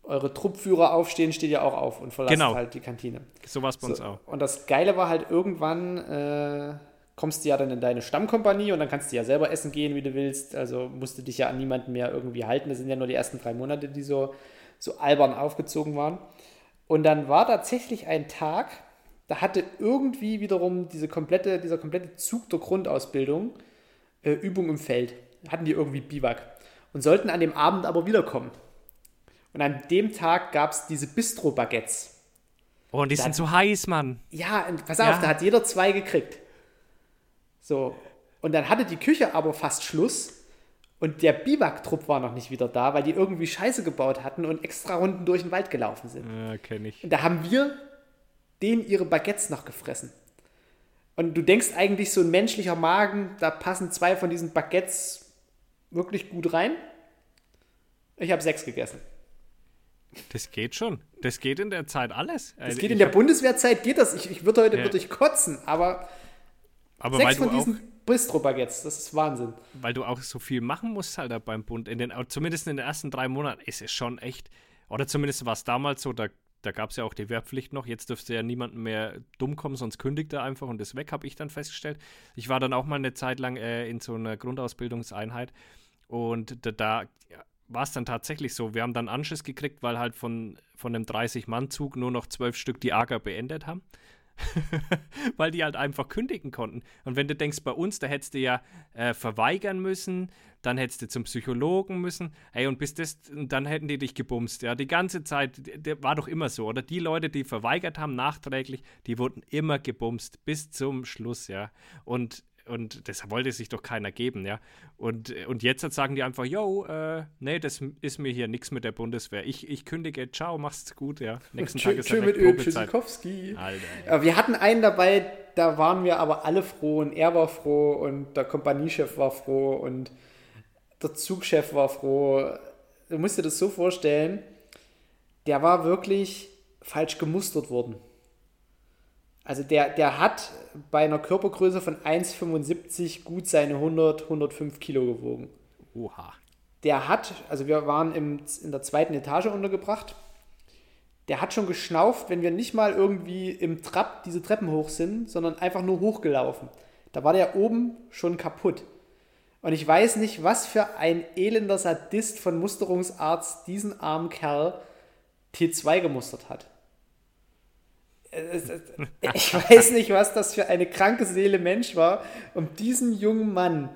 eure Truppführer aufstehen, steht ja auch auf und verlasst genau. halt die Kantine. So war es bei uns auch. Und das Geile war halt irgendwann, äh, kommst du ja dann in deine Stammkompanie und dann kannst du ja selber essen gehen, wie du willst. Also musst du dich ja an niemanden mehr irgendwie halten. Das sind ja nur die ersten drei Monate, die so, so albern aufgezogen waren. Und dann war tatsächlich ein Tag, da hatte irgendwie wiederum diese komplette, dieser komplette Zug der Grundausbildung äh, Übung im Feld. Hatten die irgendwie Biwak. Und sollten an dem Abend aber wiederkommen. Und an dem Tag gab es diese Bistro-Baguettes. Oh, und die da sind so heiß, Mann. Ja, pass auf, ja. da hat jeder zwei gekriegt. So. Und dann hatte die Küche aber fast Schluss. Und der Biwak-Trupp war noch nicht wieder da, weil die irgendwie Scheiße gebaut hatten und extra Runden durch den Wald gelaufen sind. Ja, kenn ich. Und da haben wir denen ihre Baguettes noch gefressen. Und du denkst eigentlich, so ein menschlicher Magen, da passen zwei von diesen Baguettes wirklich gut rein. Ich habe sechs gegessen. Das geht schon. Das geht in der Zeit alles. Das also geht in der Bundeswehrzeit, geht das. Ich, ich würde heute ja. würde ich kotzen, aber, aber sechs von diesen Bistro-Baguettes, das ist Wahnsinn. Weil du auch so viel machen musst halt beim Bund. In den, zumindest in den ersten drei Monaten ist es schon echt, oder zumindest war es damals so, da, da gab es ja auch die Wehrpflicht noch. Jetzt dürfte ja niemanden mehr dumm kommen, sonst kündigt er einfach und ist weg, habe ich dann festgestellt. Ich war dann auch mal eine Zeit lang äh, in so einer Grundausbildungseinheit und da, da war es dann tatsächlich so. Wir haben dann Anschiss gekriegt, weil halt von, von einem 30-Mann-Zug nur noch zwölf Stück die AGA beendet haben. weil die halt einfach kündigen konnten. Und wenn du denkst, bei uns, da hättest du ja äh, verweigern müssen, dann hättest du zum Psychologen müssen, hey, und bis das, dann hätten die dich gebumst, ja, die ganze Zeit, der war doch immer so, oder? Die Leute, die verweigert haben, nachträglich, die wurden immer gebumst, bis zum Schluss, ja. Und und das wollte sich doch keiner geben, ja. Und, und jetzt sagen die einfach, yo, äh, nee, das ist mir hier nichts mit der Bundeswehr. Ich, ich kündige, ciao, mach's gut, ja. Nächsten Tag ist Schön mit Öl, Alter, Wir hatten einen dabei, da waren wir aber alle froh und er war froh und der Kompaniechef war froh und der Zugchef war froh. Du musst dir das so vorstellen, der war wirklich falsch gemustert worden. Also der, der hat bei einer Körpergröße von 1,75 gut seine 100, 105 Kilo gewogen. Oha. Der hat, also wir waren im, in der zweiten Etage untergebracht. Der hat schon geschnauft, wenn wir nicht mal irgendwie im Trab diese Treppen hoch sind, sondern einfach nur hochgelaufen. Da war der oben schon kaputt. Und ich weiß nicht, was für ein elender Sadist von Musterungsarzt diesen armen Kerl T2 gemustert hat. Ich weiß nicht, was das für eine kranke Seele Mensch war, um diesen jungen Mann,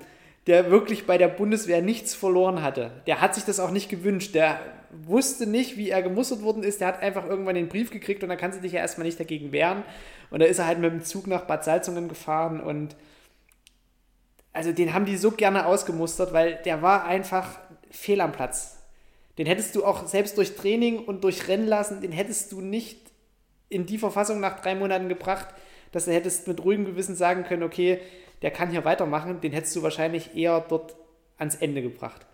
der wirklich bei der Bundeswehr nichts verloren hatte, der hat sich das auch nicht gewünscht, der wusste nicht, wie er gemustert worden ist, der hat einfach irgendwann den Brief gekriegt und dann kannst du dich ja erstmal nicht dagegen wehren. Und da ist er halt mit dem Zug nach Bad Salzungen gefahren und also den haben die so gerne ausgemustert, weil der war einfach fehl am Platz. Den hättest du auch selbst durch Training und durch Rennen lassen, den hättest du nicht in die Verfassung nach drei Monaten gebracht, dass du hättest mit ruhigem Gewissen sagen können, okay, der kann hier weitermachen, den hättest du wahrscheinlich eher dort ans Ende gebracht.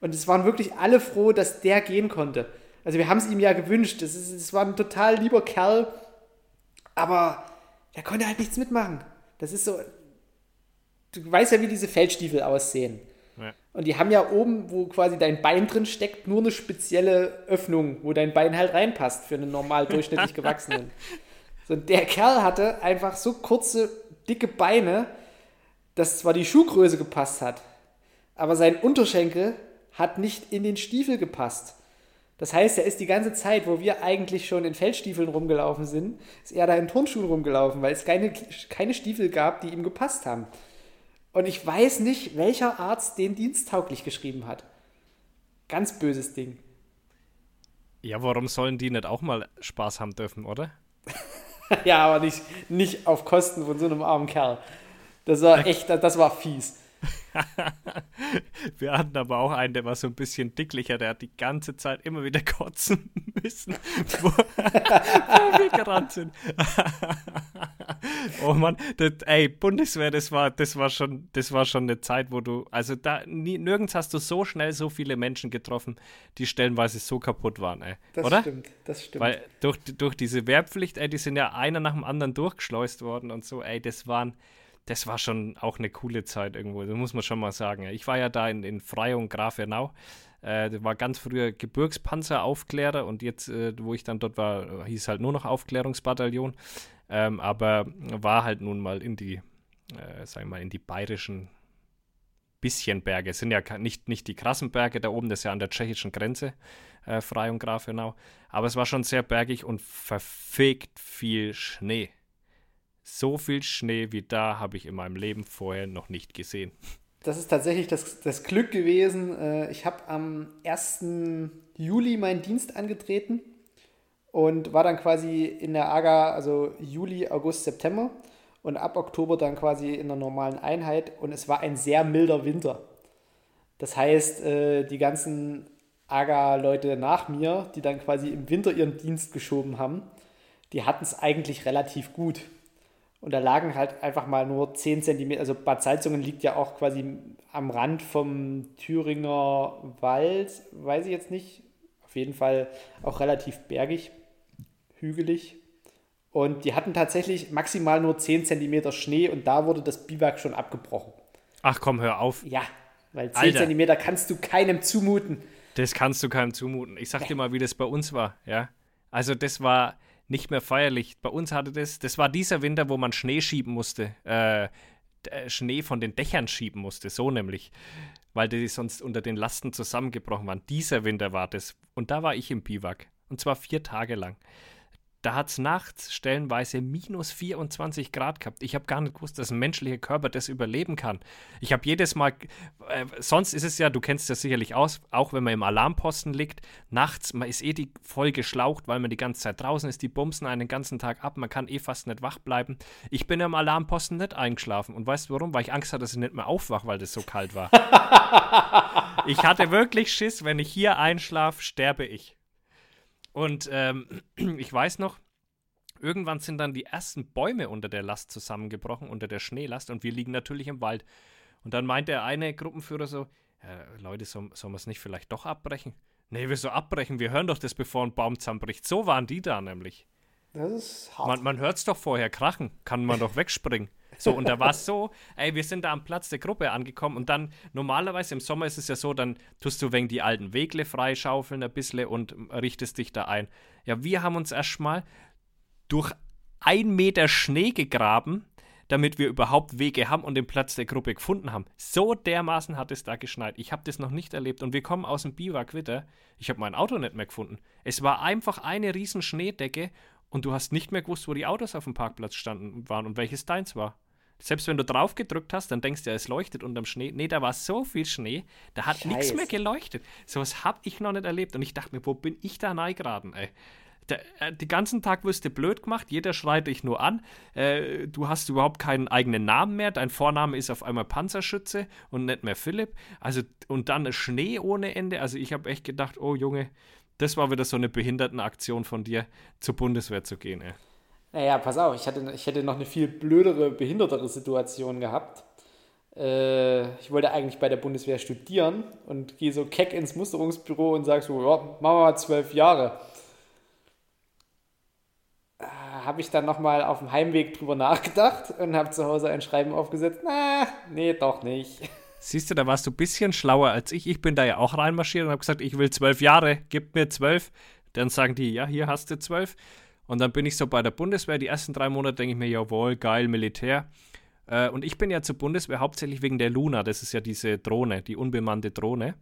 Und es waren wirklich alle froh, dass der gehen konnte. Also wir haben es ihm ja gewünscht. Es, ist, es war ein total lieber Kerl, aber der konnte halt nichts mitmachen. Das ist so, du weißt ja, wie diese Feldstiefel aussehen. Und die haben ja oben, wo quasi dein Bein drin steckt, nur eine spezielle Öffnung, wo dein Bein halt reinpasst für einen normal durchschnittlich gewachsenen. So, der Kerl hatte einfach so kurze, dicke Beine, dass zwar die Schuhgröße gepasst hat, aber sein Unterschenkel hat nicht in den Stiefel gepasst. Das heißt, er ist die ganze Zeit, wo wir eigentlich schon in Feldstiefeln rumgelaufen sind, ist er da in Turnschuhen rumgelaufen, weil es keine, keine Stiefel gab, die ihm gepasst haben. Und ich weiß nicht, welcher Arzt den diensttauglich geschrieben hat. Ganz böses Ding. Ja, warum sollen die nicht auch mal Spaß haben dürfen, oder? ja, aber nicht, nicht auf Kosten von so einem armen Kerl. Das war echt, das war fies. Wir hatten aber auch einen, der war so ein bisschen dicklicher, der hat die ganze Zeit immer wieder kotzen müssen, wo, wo wir gerannt sind. oh Mann, das, ey, Bundeswehr, das war, das war schon, das war schon eine Zeit, wo du, also da nie, nirgends hast du so schnell so viele Menschen getroffen, die stellenweise so kaputt waren, ey. Das Oder? stimmt, das stimmt. Weil durch, durch diese Wehrpflicht, ey, die sind ja einer nach dem anderen durchgeschleust worden und so, ey, das waren das war schon auch eine coole Zeit irgendwo, das muss man schon mal sagen. Ich war ja da in, in Freyung, Grafenau. Äh, war ganz früher Gebirgspanzeraufklärer und jetzt, äh, wo ich dann dort war, hieß halt nur noch Aufklärungsbataillon. Ähm, aber war halt nun mal in die, äh, sagen wir mal, in die bayerischen bisschen Berge. Es sind ja nicht, nicht die krassen Berge da oben, das ist ja an der tschechischen Grenze, äh, Freyung, Grafenau. Aber es war schon sehr bergig und verfegt viel Schnee. So viel Schnee wie da habe ich in meinem Leben vorher noch nicht gesehen. Das ist tatsächlich das, das Glück gewesen. Äh, ich habe am 1. Juli meinen Dienst angetreten und war dann quasi in der AGA, also Juli, August, September und ab Oktober dann quasi in der normalen Einheit und es war ein sehr milder Winter. Das heißt, äh, die ganzen AGA-Leute nach mir, die dann quasi im Winter ihren Dienst geschoben haben, die hatten es eigentlich relativ gut. Und da lagen halt einfach mal nur 10 cm, also Bad Salzungen liegt ja auch quasi am Rand vom Thüringer Wald, weiß ich jetzt nicht. Auf jeden Fall auch relativ bergig, hügelig. Und die hatten tatsächlich maximal nur 10 cm Schnee und da wurde das Biwak schon abgebrochen. Ach komm, hör auf. Ja, weil 10 Alter. cm kannst du keinem zumuten. Das kannst du keinem zumuten. Ich sag dir mal, wie das bei uns war, ja. Also das war, nicht mehr feierlich. Bei uns hatte das, das war dieser Winter, wo man Schnee schieben musste, äh, äh, Schnee von den Dächern schieben musste, so nämlich, weil die sonst unter den Lasten zusammengebrochen waren. Dieser Winter war das. Und da war ich im Biwak. Und zwar vier Tage lang da hat es nachts stellenweise minus 24 Grad gehabt. Ich habe gar nicht gewusst, dass ein menschlicher Körper das überleben kann. Ich habe jedes Mal, äh, sonst ist es ja, du kennst das sicherlich aus, auch wenn man im Alarmposten liegt, nachts, man ist eh die voll geschlaucht, weil man die ganze Zeit draußen ist, die bumsen einen den ganzen Tag ab, man kann eh fast nicht wach bleiben. Ich bin im Alarmposten nicht eingeschlafen und weißt du warum? Weil ich Angst hatte, dass ich nicht mehr aufwache, weil das so kalt war. ich hatte wirklich Schiss, wenn ich hier einschlafe, sterbe ich. Und ähm, ich weiß noch, irgendwann sind dann die ersten Bäume unter der Last zusammengebrochen, unter der Schneelast, und wir liegen natürlich im Wald. Und dann meint der eine Gruppenführer so: ja, Leute, soll, sollen wir es nicht vielleicht doch abbrechen? Nee, wieso abbrechen? Wir hören doch das, bevor ein Baum zusammenbricht. So waren die da nämlich. Das ist hart. Man, man hört es doch vorher krachen, kann man doch wegspringen. So, und da war es so, ey, wir sind da am Platz der Gruppe angekommen und dann, normalerweise im Sommer ist es ja so, dann tust du wegen die alten Wegle freischaufeln ein bisschen und richtest dich da ein. Ja, wir haben uns erstmal durch ein Meter Schnee gegraben, damit wir überhaupt Wege haben und den Platz der Gruppe gefunden haben. So dermaßen hat es da geschneit. Ich habe das noch nicht erlebt. Und wir kommen aus dem Biwak wieder. Ich habe mein Auto nicht mehr gefunden. Es war einfach eine riesen Schneedecke und du hast nicht mehr gewusst, wo die Autos auf dem Parkplatz standen waren und welches deins war. Selbst wenn du drauf gedrückt hast, dann denkst du, ja, es leuchtet unterm Schnee. Nee, da war so viel Schnee, da hat nichts mehr geleuchtet. So was habe ich noch nicht erlebt. Und ich dachte mir, wo bin ich da reingeraten, ey? Der, äh, den ganzen Tag wirst du blöd gemacht, jeder schreit dich nur an. Äh, du hast überhaupt keinen eigenen Namen mehr. Dein Vorname ist auf einmal Panzerschütze und nicht mehr Philipp. Also, und dann Schnee ohne Ende. Also, ich habe echt gedacht, oh Junge, das war wieder so eine Behindertenaktion von dir, zur Bundeswehr zu gehen, ey. Naja, pass auf, ich hätte, ich hätte noch eine viel blödere, behindertere Situation gehabt. Äh, ich wollte eigentlich bei der Bundeswehr studieren und gehe so keck ins Musterungsbüro und sage so, ja, machen wir mal zwölf Jahre. Äh, habe ich dann nochmal auf dem Heimweg drüber nachgedacht und habe zu Hause ein Schreiben aufgesetzt, na, nee, doch nicht. Siehst du, da warst du ein bisschen schlauer als ich. Ich bin da ja auch reinmarschiert und habe gesagt, ich will zwölf Jahre, gib mir zwölf. Dann sagen die, ja, hier hast du zwölf. Und dann bin ich so bei der Bundeswehr. Die ersten drei Monate denke ich mir, jawohl, geil, Militär. Äh, und ich bin ja zur Bundeswehr hauptsächlich wegen der Luna. Das ist ja diese Drohne, die unbemannte Drohne.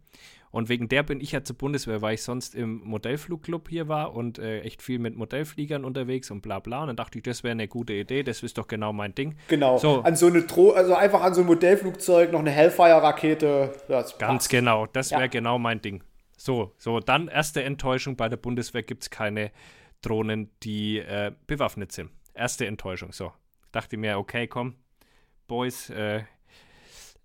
Und wegen der bin ich ja zur Bundeswehr, weil ich sonst im Modellflugclub hier war und äh, echt viel mit Modellfliegern unterwegs und bla bla. Und dann dachte ich, das wäre eine gute Idee, das ist doch genau mein Ding. Genau. So. An so eine Dro also einfach an so ein Modellflugzeug noch eine Hellfire-Rakete. Ganz genau, das wäre ja. genau mein Ding. So, so, dann erste Enttäuschung bei der Bundeswehr gibt es keine Drohnen, die äh, bewaffnet sind. Erste Enttäuschung. So, dachte mir, okay, komm, Boys, äh,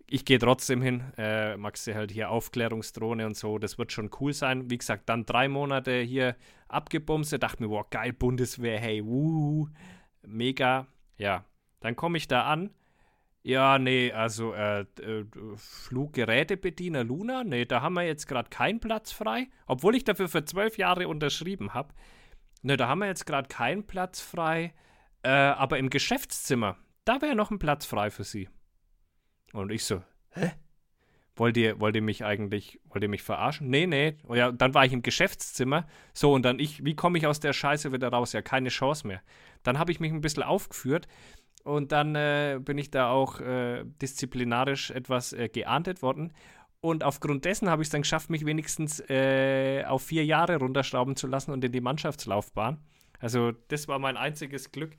ich gehe trotzdem hin. Äh, magst du halt hier Aufklärungsdrohne und so, das wird schon cool sein. Wie gesagt, dann drei Monate hier abgebumst. Dachte mir, wow, geil, Bundeswehr, hey, wuhu, mega. Ja, dann komme ich da an. Ja, nee, also äh, äh, Fluggerätebediener Luna, nee, da haben wir jetzt gerade keinen Platz frei, obwohl ich dafür für zwölf Jahre unterschrieben habe. Ne, da haben wir jetzt gerade keinen Platz frei, äh, aber im Geschäftszimmer, da wäre noch ein Platz frei für Sie. Und ich so, hä? Wollt ihr, wollt ihr mich eigentlich, wollt ihr mich verarschen? Nee, nee. Und ja, dann war ich im Geschäftszimmer. So, und dann ich, wie komme ich aus der Scheiße wieder raus? Ja, keine Chance mehr. Dann habe ich mich ein bisschen aufgeführt und dann äh, bin ich da auch äh, disziplinarisch etwas äh, geahndet worden. Und aufgrund dessen habe ich es dann geschafft, mich wenigstens äh, auf vier Jahre runterschrauben zu lassen und in die Mannschaftslaufbahn. Also, das war mein einziges Glück.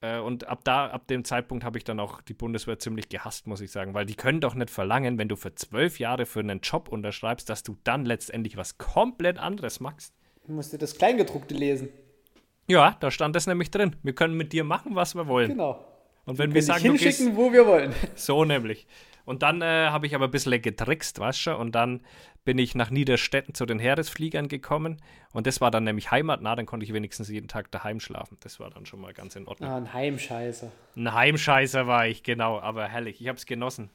Äh, und ab da, ab dem Zeitpunkt habe ich dann auch die Bundeswehr ziemlich gehasst, muss ich sagen, weil die können doch nicht verlangen, wenn du für zwölf Jahre für einen Job unterschreibst, dass du dann letztendlich was komplett anderes machst. Du musst dir das Kleingedruckte lesen. Ja, da stand das nämlich drin. Wir können mit dir machen, was wir wollen. Genau. Und wenn wir, wir sagen, hinschicken, wo wir wollen. So nämlich. Und dann äh, habe ich aber ein bisschen getrickst, weißt du, und dann bin ich nach Niederstetten zu den Heeresfliegern gekommen und das war dann nämlich heimatnah, dann konnte ich wenigstens jeden Tag daheim schlafen. Das war dann schon mal ganz in Ordnung. Ah, ein Heimscheißer. Ein Heimscheißer war ich, genau, aber herrlich, ich habe es genossen.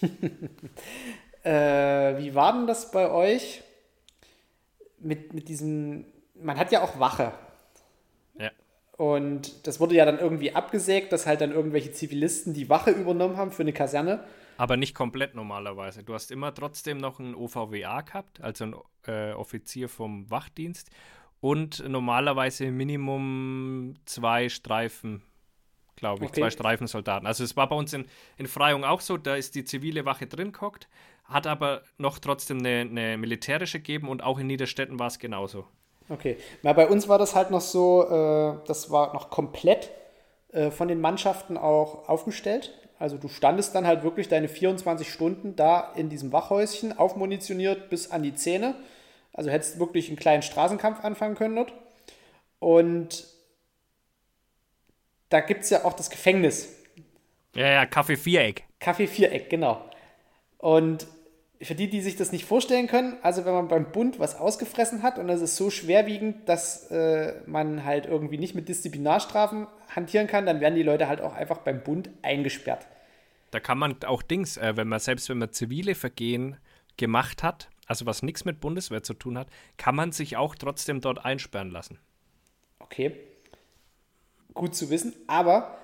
äh, wie war denn das bei euch mit, mit diesem, man hat ja auch Wache. Ja. Und das wurde ja dann irgendwie abgesägt, dass halt dann irgendwelche Zivilisten die Wache übernommen haben für eine Kaserne. Aber nicht komplett normalerweise. Du hast immer trotzdem noch einen OVWA gehabt, also einen äh, Offizier vom Wachdienst. Und normalerweise Minimum zwei Streifen, glaube ich, okay. zwei Streifensoldaten. Also es war bei uns in, in Freyung auch so, da ist die zivile Wache drin gehockt, hat aber noch trotzdem eine, eine militärische gegeben und auch in Niederstetten war es genauso. Okay, na, bei uns war das halt noch so, äh, das war noch komplett äh, von den Mannschaften auch aufgestellt. Also du standest dann halt wirklich deine 24 Stunden da in diesem Wachhäuschen, aufmunitioniert bis an die Zähne. Also hättest wirklich einen kleinen Straßenkampf anfangen können dort. Und da gibt es ja auch das Gefängnis. Ja, ja, Kaffee Viereck. Kaffee Viereck, genau. Und für die, die sich das nicht vorstellen können, also wenn man beim Bund was ausgefressen hat und das ist so schwerwiegend, dass äh, man halt irgendwie nicht mit Disziplinarstrafen hantieren kann, dann werden die Leute halt auch einfach beim Bund eingesperrt. Da kann man auch Dings, äh, wenn man selbst wenn man zivile Vergehen gemacht hat, also was nichts mit Bundeswehr zu tun hat, kann man sich auch trotzdem dort einsperren lassen. Okay. Gut zu wissen, aber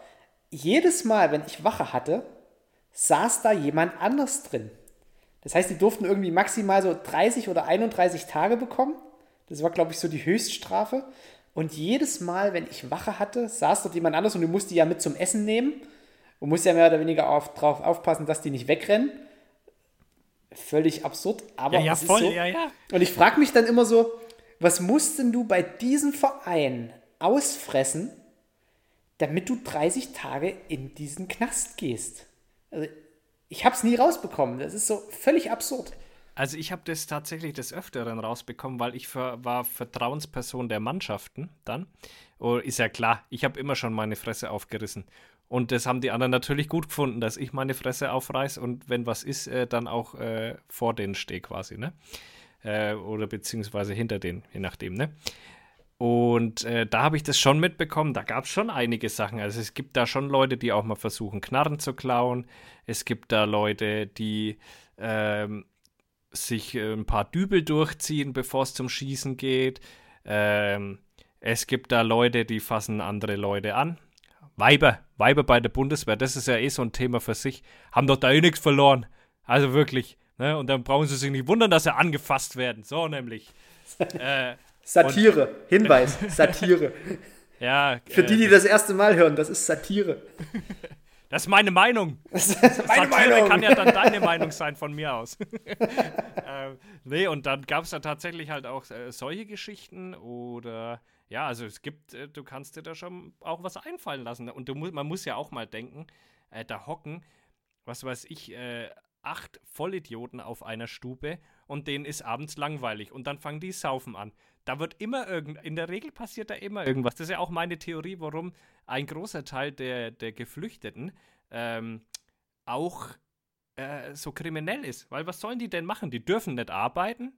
jedes Mal, wenn ich Wache hatte, saß da jemand anders drin. Das heißt, die durften irgendwie maximal so 30 oder 31 Tage bekommen. Das war, glaube ich, so die Höchststrafe. Und jedes Mal, wenn ich Wache hatte, saß dort jemand anders und du musst die ja mit zum Essen nehmen und musst ja mehr oder weniger auf, drauf aufpassen, dass die nicht wegrennen. Völlig absurd, aber ja, ja, es voll, ist so. ja, ja. Und ich frage mich dann immer so, was musst denn du bei diesem Verein ausfressen, damit du 30 Tage in diesen Knast gehst? Also, ich habe es nie rausbekommen. Das ist so völlig absurd. Also ich habe das tatsächlich des Öfteren rausbekommen, weil ich ver war Vertrauensperson der Mannschaften dann. Oh, ist ja klar, ich habe immer schon meine Fresse aufgerissen. Und das haben die anderen natürlich gut gefunden, dass ich meine Fresse aufreiß und wenn was ist, äh, dann auch äh, vor denen stehe quasi, ne? Äh, oder beziehungsweise hinter denen, je nachdem, ne? Und äh, da habe ich das schon mitbekommen. Da gab es schon einige Sachen. Also es gibt da schon Leute, die auch mal versuchen, Knarren zu klauen. Es gibt da Leute, die ähm, sich äh, ein paar Dübel durchziehen, bevor es zum Schießen geht. Ähm, es gibt da Leute, die fassen andere Leute an. Weiber, Weiber bei der Bundeswehr, das ist ja eh so ein Thema für sich, haben doch da eh nichts verloren. Also wirklich. Ne? Und dann brauchen sie sich nicht wundern, dass sie angefasst werden. So nämlich. äh, Satire, Hinweis, Satire. ja. Für äh, die, die das erste Mal hören, das ist Satire. Das ist meine Meinung. Das ist meine Satire Meinung. kann ja dann deine Meinung sein von mir aus. ähm, nee, und dann gab es da tatsächlich halt auch äh, solche Geschichten oder ja, also es gibt, äh, du kannst dir da schon auch was einfallen lassen. Und du man muss ja auch mal denken, äh, da hocken, was weiß ich, äh, acht Vollidioten auf einer Stube und denen ist abends langweilig und dann fangen die Saufen an. Da wird immer irgend, in der Regel passiert da immer irgendwas. Das ist ja auch meine Theorie, warum ein großer Teil der, der Geflüchteten ähm, auch äh, so kriminell ist. Weil was sollen die denn machen? Die dürfen nicht arbeiten.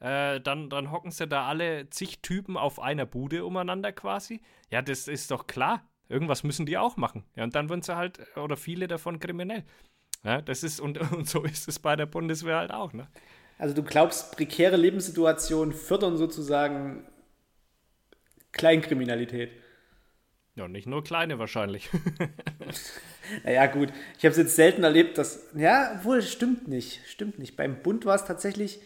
Äh, dann, dann hocken sie da alle zig Typen auf einer Bude umeinander quasi. Ja, das ist doch klar. Irgendwas müssen die auch machen. Ja, und dann werden sie halt, oder viele davon kriminell. Ja, das ist, und, und so ist es bei der Bundeswehr halt auch, ne? Also du glaubst, prekäre Lebenssituationen fördern sozusagen Kleinkriminalität. Ja, nicht nur kleine wahrscheinlich. Naja, gut. Ich habe es jetzt selten erlebt, dass. Ja, wohl, stimmt nicht. Stimmt nicht. Beim Bund war es tatsächlich.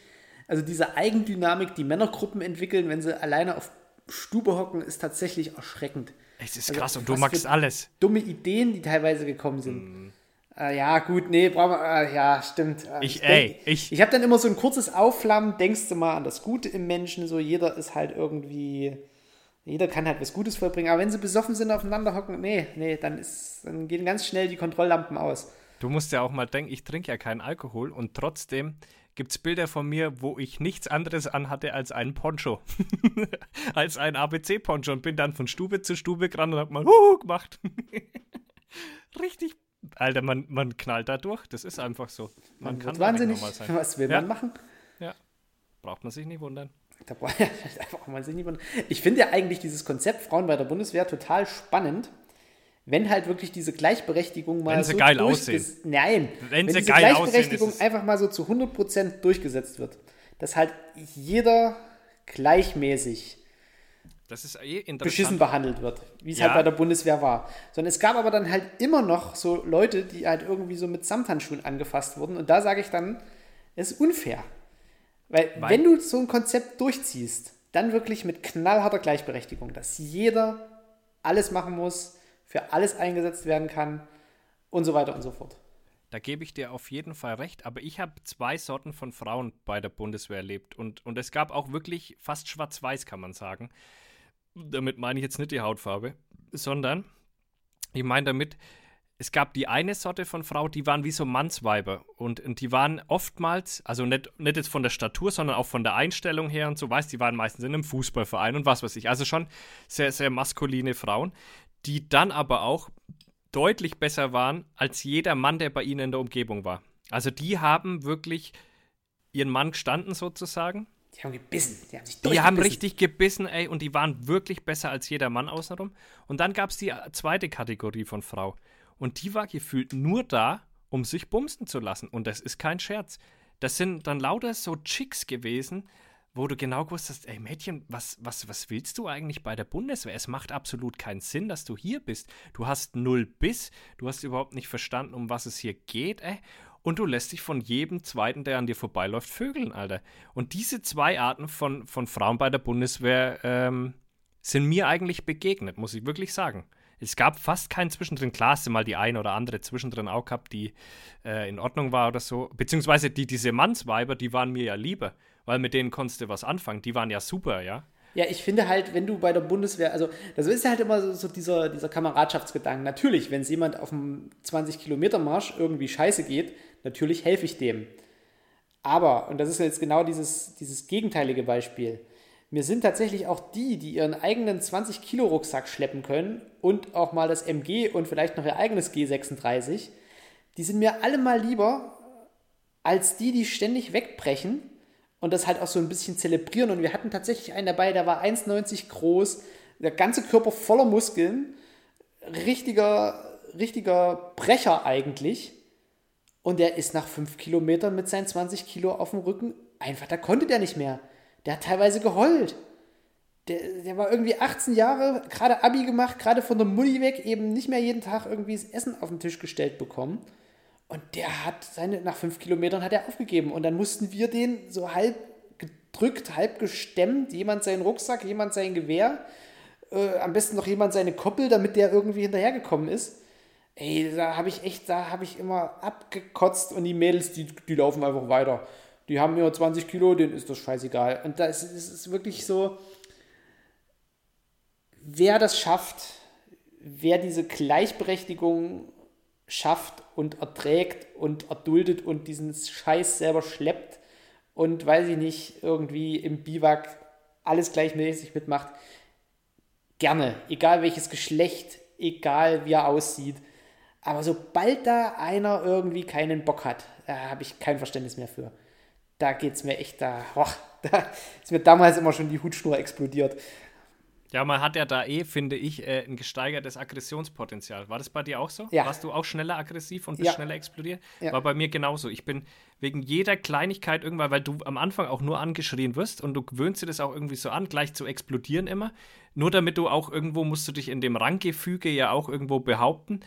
Also diese Eigendynamik, die Männergruppen entwickeln, wenn sie alleine auf Stube hocken, ist tatsächlich erschreckend. es ist Also, krass und du magst alles. Dumme Ideen, die teilweise gekommen sind. Äh, ja, gut, nee, brauchen wir. Äh, ja, stimmt. Äh, Ich, denk- ey, ich, Ich habe dann immer so ein kurzes Aufflammen, denkst du mal an das Gute im Menschen, so jeder ist halt irgendwie, jeder kann halt was Gutes vollbringen, aber wenn sie besoffen sind, aufeinander hocken, nee, nee, dann ist, dann gehen ganz schnell die Kontrolllampen aus. Du musst ja auch mal denken, ich trinke ja keinen Alkohol und trotzdem gibt es Bilder von mir, wo ich nichts anderes anhatte als einen Poncho. als ein ABC-Poncho und bin dann von Stube zu Stube gerannt und hab mal Huhu gemacht. Richtig. Alter, man, man knallt da durch. Das ist einfach so. Man, Man kann wahnsinnig, sein. was will Ja. man machen? Braucht man sich nicht wundern. Da braucht man sich nicht wundern. Ich finde ja eigentlich dieses Konzept Frauen bei der Bundeswehr total spannend, wenn halt wirklich diese Gleichberechtigung mal Wenn sie so geil aussehen. Nein, Wenn sie diese geil aussehen, Gleichberechtigung es- einfach mal so zu 100% durchgesetzt wird, dass halt jeder gleichmäßig Das ist eh interessant. beschissen behandelt wird, wie es Ja. halt bei der Bundeswehr war. Sondern es gab aber dann halt immer noch so Leute, die halt irgendwie so mit Samthandschuhen angefasst wurden. Und da sage ich dann, es ist unfair. Weil, Weil- wenn du so ein Konzept durchziehst, dann wirklich mit knallharter Gleichberechtigung, dass jeder alles machen muss, für alles eingesetzt werden kann und so weiter und so fort. Da gebe ich dir auf jeden Fall recht, aber ich habe zwei Sorten von Frauen bei der Bundeswehr erlebt und, und es gab auch wirklich fast schwarz-weiß, kann man sagen. Damit meine ich jetzt nicht die Hautfarbe, sondern ich meine damit, es gab die eine Sorte von Frau, die waren wie so Mannsweiber und, und die waren oftmals, also nicht, nicht jetzt von der Statur, sondern auch von der Einstellung her und so, weißt die waren meistens in einem Fußballverein und was weiß ich, also schon sehr, sehr maskuline Frauen, die dann aber auch deutlich besser waren als jeder Mann, der bei ihnen in der Umgebung war. Also die haben wirklich ihren Mann gestanden sozusagen. Die haben gebissen, die haben sich Die haben richtig gebissen, ey, und die waren wirklich besser als jeder Mann außenrum. Und dann gab es die zweite Kategorie von Frau. Und die war gefühlt nur da, um sich bumsen zu lassen. Und das ist kein Scherz. Das sind dann lauter so Chicks gewesen, wo du genau gewusst hast, ey Mädchen, was, was, was willst du eigentlich bei der Bundeswehr? Es macht absolut keinen Sinn, dass du hier bist. Du hast null Biss, du hast überhaupt nicht verstanden, um was es hier geht, ey. Und du lässt dich von jedem Zweiten, der an dir vorbeiläuft, vögeln, Alter. Und diese zwei Arten von, von Frauen bei der Bundeswehr ähm, sind mir eigentlich begegnet, muss ich wirklich sagen. Es gab fast keinen zwischendrin. Klar, hast du mal die eine oder andere zwischendrin auch gehabt, die äh, in Ordnung war oder so. Beziehungsweise die, diese Mannsweiber, die waren mir ja lieber, weil mit denen konntest du was anfangen. Die waren ja super, ja. Ja, ich finde halt, wenn du bei der Bundeswehr, also das ist halt immer so, so dieser, dieser Kameradschaftsgedanke. Natürlich, wenn es jemand auf einem 20-Kilometer-Marsch irgendwie scheiße geht, natürlich helfe ich dem. Aber, und das ist jetzt genau dieses, dieses gegenteilige Beispiel, mir sind tatsächlich auch die, die ihren eigenen 20-Kilo-Rucksack schleppen können und auch mal das MG und vielleicht noch ihr eigenes G36, die sind mir alle mal lieber als die, die ständig wegbrechen und das halt auch so ein bisschen zelebrieren. Und wir hatten tatsächlich einen dabei, der war 1,90 groß, der ganze Körper voller Muskeln, richtiger, richtiger Brecher eigentlich. Und der ist nach fünf Kilometern mit seinen 20 Kilo auf dem Rücken einfach, da konnte der nicht mehr. Der hat teilweise geheult. Der, der war irgendwie 18 Jahre, gerade Abi gemacht, gerade von der Mutti weg, eben nicht mehr jeden Tag irgendwie das Essen auf den Tisch gestellt bekommen. Und der hat seine, nach fünf Kilometern hat er aufgegeben. Und dann mussten wir den so halb gedrückt, halb gestemmt, jemand seinen Rucksack, jemand sein Gewehr, äh, am besten noch jemand seine Koppel, damit der irgendwie hinterhergekommen ist. Ey, da habe ich echt, da habe ich immer abgekotzt und die Mädels, die, die laufen einfach weiter. Die haben nur 20 Kilo, denen ist das scheißegal. Und da ist es wirklich so, wer das schafft, wer diese Gleichberechtigung schafft und erträgt und erduldet und diesen Scheiß selber schleppt und weiß ich nicht, irgendwie im Biwak alles gleichmäßig mitmacht, gerne, egal welches Geschlecht, egal wie er aussieht. Aber sobald da einer irgendwie keinen Bock hat, da habe ich kein Verständnis mehr für. Da geht es mir echt, da, oh, da ist mir damals immer schon die Hutschnur explodiert. Ja, man hat ja da eh, finde ich, äh, ein gesteigertes Aggressionspotenzial. War das bei dir auch so? Ja. Warst du auch schneller aggressiv und bist Ja. schneller explodiert? Ja. War bei mir genauso. Ich bin wegen jeder Kleinigkeit irgendwann, weil du am Anfang auch nur angeschrien wirst und du gewöhnst dir das auch irgendwie so an, gleich zu explodieren immer. Nur damit du auch irgendwo musst du dich in dem Ranggefüge ja auch irgendwo behaupten.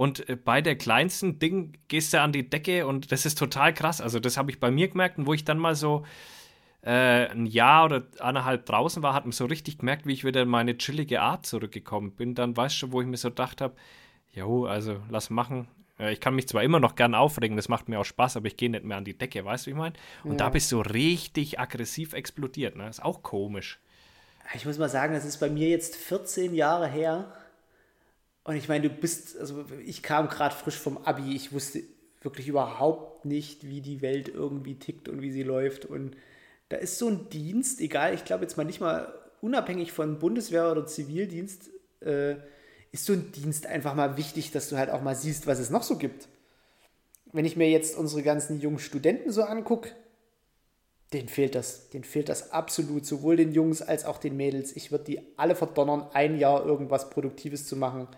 Und äh, bei der kleinsten Ding gehst du an die Decke und das ist total krass. Also, das habe ich bei mir gemerkt und wo ich dann mal so äh, ein Jahr oder anderthalb draußen war, hat man so richtig gemerkt, wie ich wieder in meine chillige Art zurückgekommen bin. Dann weißt du, wo ich mir so gedacht habe, jo, also lass machen. Äh, Ich kann mich zwar immer noch gern aufregen, das macht mir auch Spaß, aber ich gehe nicht mehr an die Decke, weißt du, wie ich meine? Und da Ja. bist du richtig aggressiv explodiert, ne? Ist auch komisch. Ich muss mal sagen, das ist bei mir jetzt 14 Jahre her. Und ich meine, du bist, also ich kam gerade frisch vom Abi, ich wusste wirklich überhaupt nicht, wie die Welt irgendwie tickt und wie sie läuft. Und da ist so ein Dienst, egal, ich glaube jetzt mal nicht mal unabhängig von Bundeswehr oder Zivildienst, äh, ist so ein Dienst einfach mal wichtig, dass du halt auch mal siehst, was es noch so gibt. Wenn ich mir jetzt unsere ganzen jungen Studenten so angucke, denen fehlt das. Denen fehlt das absolut, sowohl den Jungs als auch den Mädels. Ich würde die alle verdonnern, ein Jahr irgendwas Produktives zu machen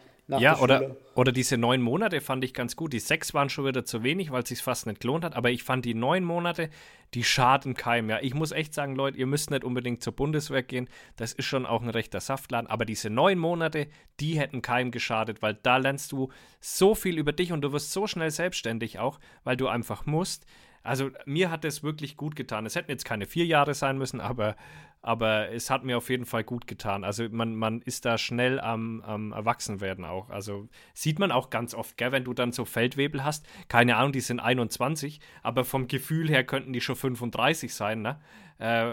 Ja, der oder, oder diese neun Monate fand ich ganz gut. Die sechs waren schon wieder zu wenig, weil es sich fast nicht gelohnt hat. Aber ich fand die neun Monate, die schaden keinem. Ja, ich muss echt sagen, Leute, ihr müsst nicht unbedingt zur Bundeswehr gehen. Das ist schon auch ein rechter Saftladen. Aber diese neun Monate, die hätten keinem geschadet, weil da lernst du so viel über dich und du wirst so schnell selbstständig auch, weil du einfach musst. Also mir hat das wirklich gut getan. Es hätten jetzt keine vier Jahre sein müssen, aber, aber es hat mir auf jeden Fall gut getan. Also man, man ist da schnell am, am Erwachsenwerden auch. Also sieht man auch ganz oft, gell, wenn du dann so Feldwebel hast. Keine Ahnung, die sind 21, aber vom Gefühl her könnten die schon 35 sein. Ne? Äh,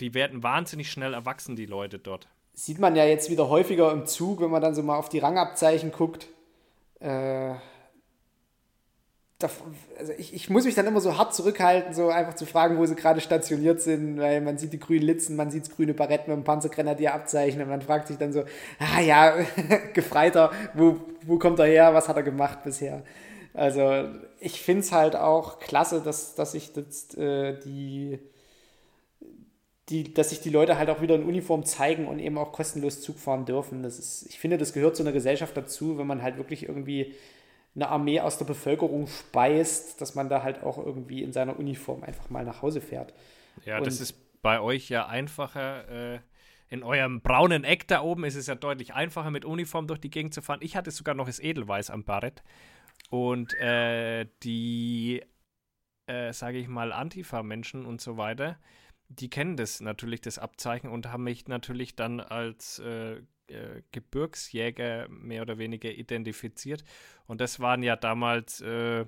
die werden wahnsinnig schnell erwachsen, die Leute dort. Sieht man ja jetzt wieder häufiger im Zug, wenn man dann so mal auf die Rangabzeichen guckt. Äh, also ich, ich muss mich dann immer so hart zurückhalten, so einfach zu fragen, wo sie gerade stationiert sind, weil man sieht die grünen Litzen, man sieht das grüne Barett mit dem Panzergrenadierabzeichen und man fragt sich dann so, ah ja, Gefreiter, wo, wo kommt er her, was hat er gemacht bisher? Also ich finde es halt auch klasse, dass, dass sich das, äh, die, die, dass sich die Leute halt auch wieder in Uniform zeigen und eben auch kostenlos Zug fahren dürfen. Das ist, ich finde, das gehört zu einer Gesellschaft dazu, wenn man halt wirklich irgendwie eine Armee aus der Bevölkerung speist, dass man da halt auch irgendwie in seiner Uniform einfach mal nach Hause fährt. Ja, Und- das ist bei euch ja einfacher. Äh, in eurem braunen Eck da oben ist es ja deutlich einfacher, mit Uniform durch die Gegend zu fahren. Ich hatte sogar noch das Edelweiß am Barett. Und äh, die, äh, sage ich mal, Antifa-Menschen und so weiter, die kennen das natürlich, das Abzeichen, und haben mich natürlich dann als äh, äh Gebirgsjäger mehr oder weniger identifiziert. Und das waren ja damals, äh,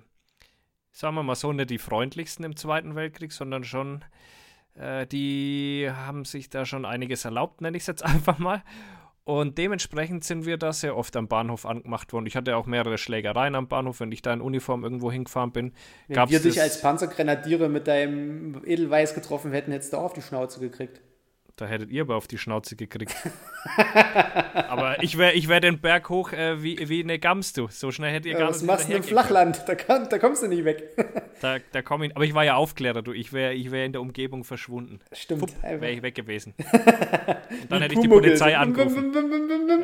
sagen wir mal so, nicht die freundlichsten im Zweiten Weltkrieg, sondern schon äh, die haben sich da schon einiges erlaubt, nenne ich es jetzt einfach mal. Und dementsprechend sind wir da sehr oft am Bahnhof angemacht worden. Ich hatte auch mehrere Schlägereien am Bahnhof, wenn ich da in Uniform irgendwo hingefahren bin. Wenn wir dich als Panzergrenadiere mit deinem Edelweiß getroffen hätten, hättest du auch auf die Schnauze gekriegt. Da hättet ihr aber auf die Schnauze gekriegt. aber ich wäre ich wär den Berg hoch äh, wie, wie eine Gams, du. So schnell hättet ihr ja, gar nicht Was machst du im Flachland? Da, kann, da, kommst du nicht weg. da, da komm ich, aber ich war ja Aufklärer, du. Ich wäre ich wär in der Umgebung verschwunden. Stimmt. Wäre ich weg gewesen. Und dann hätte ich die Polizei angerufen.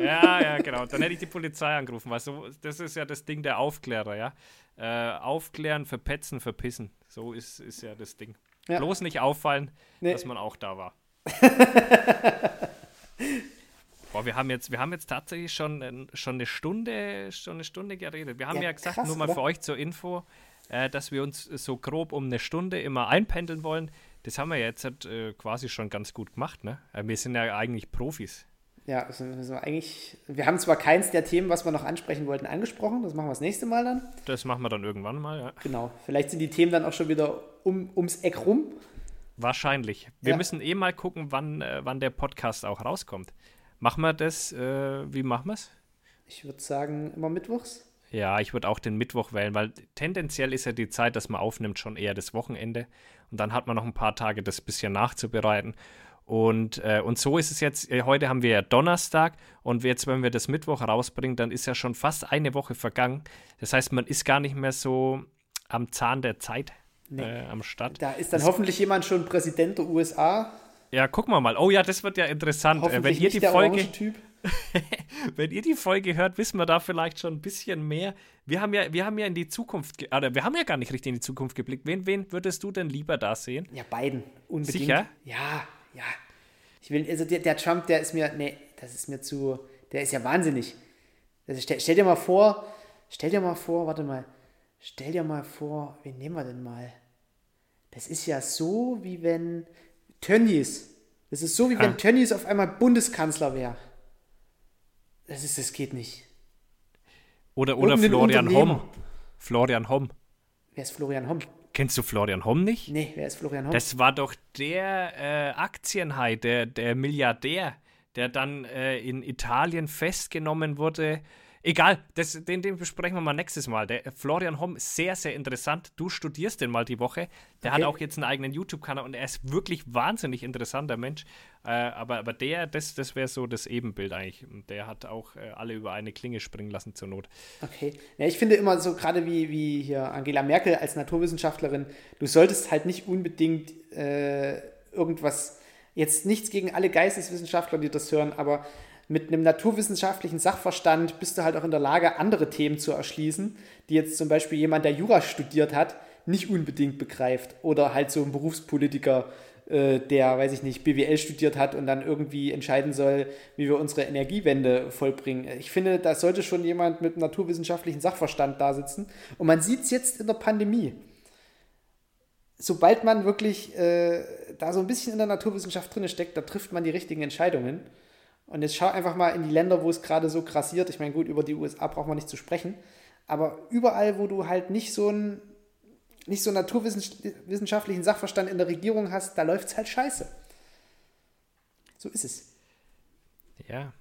ja, ja, genau. Dann hätte ich die Polizei angerufen. Weil so, das ist ja das Ding der Aufklärer, ja. Äh, aufklären, verpetzen, verpissen. So ist, ist ja das Ding. Ja. Bloß nicht auffallen, nee. dass man auch da war. Boah, wir haben jetzt, wir haben jetzt tatsächlich schon, äh, schon eine Stunde, schon eine Stunde geredet. Wir haben ja, ja gesagt, krass, nur mal oder? für euch zur Info, äh, dass wir uns so grob um eine Stunde immer einpendeln wollen. Das haben wir jetzt äh, quasi schon ganz gut gemacht, ne? Äh, wir sind ja eigentlich Profis. Ja, also, also eigentlich, wir haben zwar keins der Themen, was wir noch ansprechen wollten, angesprochen. Das machen wir das nächste Mal dann. Das machen wir dann irgendwann mal, ja. Genau. Vielleicht sind die Themen dann auch schon wieder um, ums Eck rum. Wahrscheinlich. Wir ja. müssen eh mal gucken, wann, äh, wann der Podcast auch rauskommt. Machen wir das, äh, wie machen wir es? Ich würde sagen, immer mittwochs. Ja, ich würde auch den Mittwoch wählen, weil tendenziell ist ja die Zeit, dass man aufnimmt, schon eher das Wochenende. Und dann hat man noch ein paar Tage, das bisschen nachzubereiten. Und, äh, und so ist es jetzt, äh, heute haben wir ja Donnerstag und jetzt, wenn wir das Mittwoch rausbringen, dann ist ja schon fast eine Woche vergangen. Das heißt, man ist gar nicht mehr so am Zahn der Zeit nee. äh, am Start. Da ist dann das hoffentlich jemand schon Präsident der USA. Ja, gucken wir mal. Oh ja, das wird ja interessant. Äh, wenn ihr die Folge wenn ihr die Folge hört, wissen wir da vielleicht schon ein bisschen mehr. Wir haben ja, wir haben ja in die Zukunft, oder wir haben ja gar nicht richtig in die Zukunft geblickt. Wen, wen würdest du denn lieber da sehen? Ja, beiden. Unbedingt. Sicher? Ja, ja. Ich will, also der, der Trump, der ist mir, nee, das ist mir zu, der ist ja wahnsinnig. Also stell, stell dir mal vor, stell dir mal vor, warte mal, Stell dir mal vor, wen nehmen wir denn mal? Das ist ja so, wie wenn Tönnies. Das ist so, wie ah. wenn Tönnies auf einmal Bundeskanzler wäre. Das ist, das geht nicht. Oder, oder Florian Homm. Florian Homm. Wer ist Florian Homm? Kennst du Florian Homm nicht? Nee, wer ist Florian Homm? Das war doch der äh, Aktienhai, der, der Milliardär, der dann äh, in Italien festgenommen wurde Egal, das, den, den besprechen wir mal nächstes Mal. Der Florian Homm, sehr, sehr interessant. Du studierst den mal die Woche. Der okay. hat auch jetzt einen eigenen YouTube-Kanal und er ist wirklich wahnsinnig interessanter Mensch. Äh, aber, aber der, das, das wäre so das Ebenbild eigentlich. Und der hat auch äh, alle über eine Klinge springen lassen zur Not. Okay. Ja, ich finde immer so, gerade wie, wie hier Angela Merkel als Naturwissenschaftlerin, du solltest halt nicht unbedingt äh, irgendwas, jetzt nichts gegen alle Geisteswissenschaftler, die das hören, aber mit einem naturwissenschaftlichen Sachverstand bist du halt auch in der Lage, andere Themen zu erschließen, die jetzt zum Beispiel jemand, der Jura studiert hat, nicht unbedingt begreift. Oder halt so ein Berufspolitiker, äh, der, weiß ich nicht, BWL studiert hat und dann irgendwie entscheiden soll, wie wir unsere Energiewende vollbringen. Ich finde, da sollte schon jemand mit naturwissenschaftlichen Sachverstand da sitzen. Und man sieht es jetzt in der Pandemie. Sobald man wirklich äh, da so ein bisschen in der Naturwissenschaft drin steckt, da trifft man die richtigen Entscheidungen. Und jetzt schau einfach mal in die Länder, wo es gerade so krassiert. Ich meine, gut, über die USA braucht man nicht zu sprechen. Aber überall, wo du halt nicht so einen nicht so naturwissenschaftlichen Sachverstand in der Regierung hast, da läuft es halt scheiße. So ist es. Ja.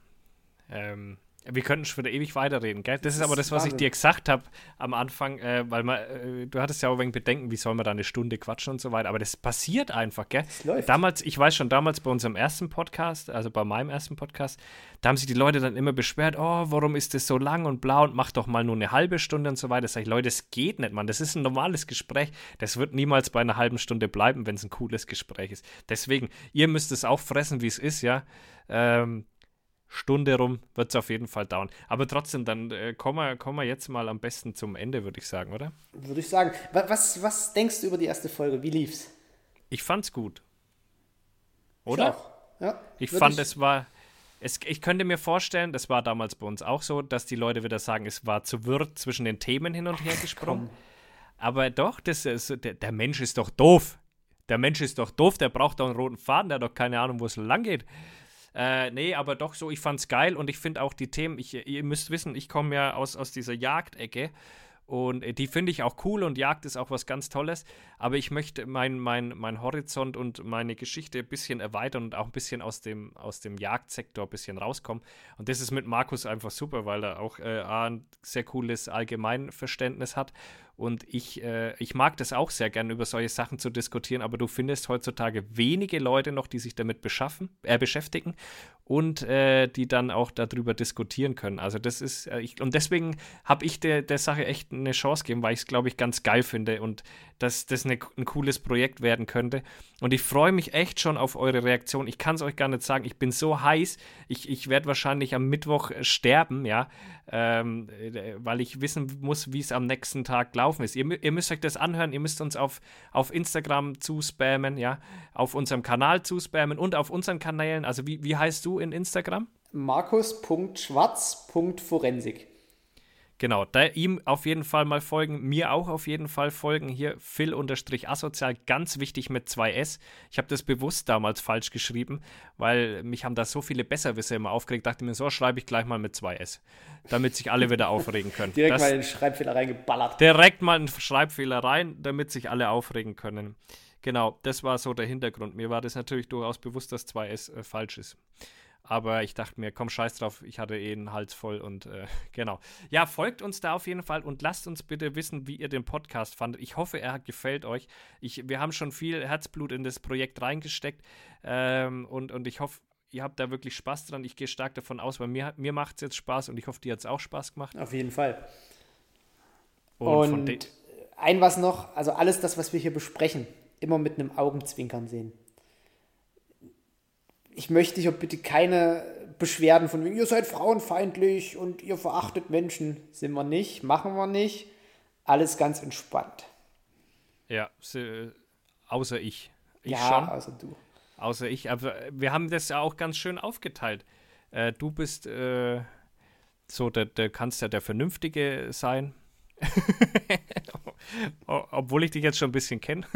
Ähm, wir könnten schon wieder ewig weiterreden, gell? Das, das ist aber das, was Wahnsinn. ich dir gesagt habe am Anfang, äh, weil man, äh, du hattest ja auch wenig Bedenken, wie soll man da eine Stunde quatschen und so weiter, aber das passiert einfach, gell? Das läuft. Damals, ich weiß schon, damals bei unserem ersten Podcast, also bei meinem ersten Podcast, da haben sich die Leute dann immer beschwert, oh, warum ist das so lang und blau und mach doch mal nur eine halbe Stunde und so weiter. Sag ich, Leute, das geht nicht, Mann. Das ist ein normales Gespräch. Das wird niemals bei einer halben Stunde bleiben, wenn es ein cooles Gespräch ist. Deswegen, ihr müsst es auch fressen, wie es ist, ja. Ähm, Stunde rum wird es auf jeden Fall dauern. Aber trotzdem, dann äh, kommen, wir, kommen wir jetzt mal am besten zum Ende, würde ich sagen, oder? Würde ich sagen. Was, was denkst du über die erste Folge? Wie lief's? Ich fand's gut. oder? Ich, ja, ich fand, ich es war. Es, ich könnte mir vorstellen, das war damals bei uns auch so, dass die Leute wieder sagen, es war zu wirr zwischen den Themen hin und her gesprungen. Aber doch, das ist, der, der Mensch ist doch doof. Der Mensch ist doch doof, der braucht doch einen roten Faden, der hat doch keine Ahnung, wo es lang geht. Äh, nee, aber doch so, ich fand's geil und ich finde auch die Themen, ich, ihr müsst wissen, ich komme ja aus, aus dieser Jagdecke und äh, die finde ich auch cool und Jagd ist auch was ganz Tolles. Aber ich möchte meinen mein, mein Horizont und meine Geschichte ein bisschen erweitern und auch ein bisschen aus dem, aus dem Jagdsektor ein bisschen rauskommen. Und das ist mit Markus einfach super, weil er auch äh, ein sehr cooles Allgemeinverständnis hat und ich, äh, ich mag das auch sehr gern, über solche Sachen zu diskutieren, aber du findest heutzutage wenige Leute noch, die sich damit beschaffen, äh, beschäftigen und äh, die dann auch darüber diskutieren können. Also das ist, äh, ich, und deswegen habe ich der, der Sache echt eine Chance gegeben, weil ich es, glaube ich, ganz geil finde und dass das eine, ein cooles Projekt werden könnte. Und ich freue mich echt schon auf eure Reaktion. Ich kann es euch gar nicht sagen. Ich bin so heiß. Ich, ich werde wahrscheinlich am Mittwoch äh, sterben, ja, ähm, äh, weil ich wissen muss, wie es am nächsten Tag laufen ist. Ihr, ihr, müsst euch das anhören. Ihr müsst uns auf, auf Instagram zuspammen, ja, auf unserem Kanal zuspammen und auf unseren Kanälen. Also wie, wie heißt du in Instagram? Markus.schwarz.forensik. Genau, da ihm auf jeden Fall mal folgen, mir auch auf jeden Fall folgen. Hier Phil-asozial, ganz wichtig mit 2S. Ich habe das bewusst damals falsch geschrieben, weil mich haben da so viele Besserwisser immer aufgeregt. Dachte mir, so schreibe ich gleich mal mit 2S, damit sich alle wieder aufregen können. direkt das, mal einen Schreibfehler reingeballert. Direkt mal einen Schreibfehler rein, damit sich alle aufregen können. Genau, das war so der Hintergrund. Mir war das natürlich durchaus bewusst, dass 2S äh, falsch ist. Aber ich dachte mir, komm, scheiß drauf, ich hatte eh einen Hals voll und äh, genau. Ja, folgt uns da auf jeden Fall und lasst uns bitte wissen, wie ihr den Podcast fandet. Ich hoffe, er gefällt euch. Ich, wir haben schon viel Herzblut in das Projekt reingesteckt ähm, und, und ich hoffe, ihr habt da wirklich Spaß dran. Ich gehe stark davon aus, weil mir, mir macht es jetzt Spaß und ich hoffe, dir hat es auch Spaß gemacht. Auf jeden Fall. Und, und ein was noch, also alles das, was wir hier besprechen, immer mit einem Augenzwinkern sehen ich möchte hier bitte keine Beschwerden von wegen, ihr seid frauenfeindlich und ihr verachtet Menschen. Sind wir nicht, machen wir nicht. Alles ganz entspannt. Ja, außer ich. Ich ja, schon. außer du. Außer ich. Aber wir haben das ja auch ganz schön aufgeteilt. Äh, du bist äh, so, der, der kannst ja der Vernünftige sein. Obwohl ich dich jetzt schon ein bisschen kenne.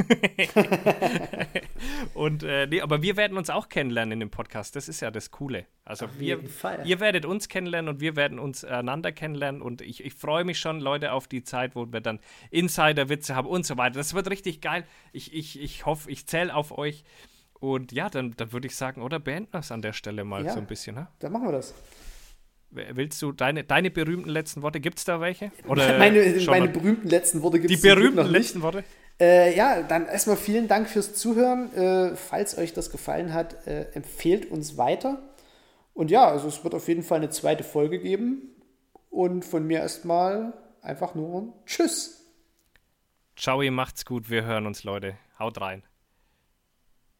und äh, nee, aber wir werden uns auch kennenlernen in dem Podcast. Das ist ja das Coole. Also auf wir, Fall. ihr werdet uns kennenlernen und wir werden uns einander kennenlernen. Und ich, ich freue mich schon, Leute, auf die Zeit, wo wir dann Insider-Witze haben und so weiter. Das wird richtig geil. Ich, ich, ich hoffe, ich zähle auf euch. Und ja, dann, dann würde ich sagen, oder beenden wir es an der Stelle mal ja, so ein bisschen. Ne? Dann machen wir das. Willst du deine, deine berühmten letzten Worte? Gibt es da welche? Oder meine meine berühmten letzten Worte gibt es Die berühmten letzten Worte? Äh, ja, dann erstmal vielen Dank fürs Zuhören. Äh, falls euch das gefallen hat, äh, empfehlt uns weiter. Und ja, also es wird auf jeden Fall eine zweite Folge geben. Und von mir erstmal einfach nur Tschüss. Ciao, ihr macht's gut. Wir hören uns, Leute. Haut rein.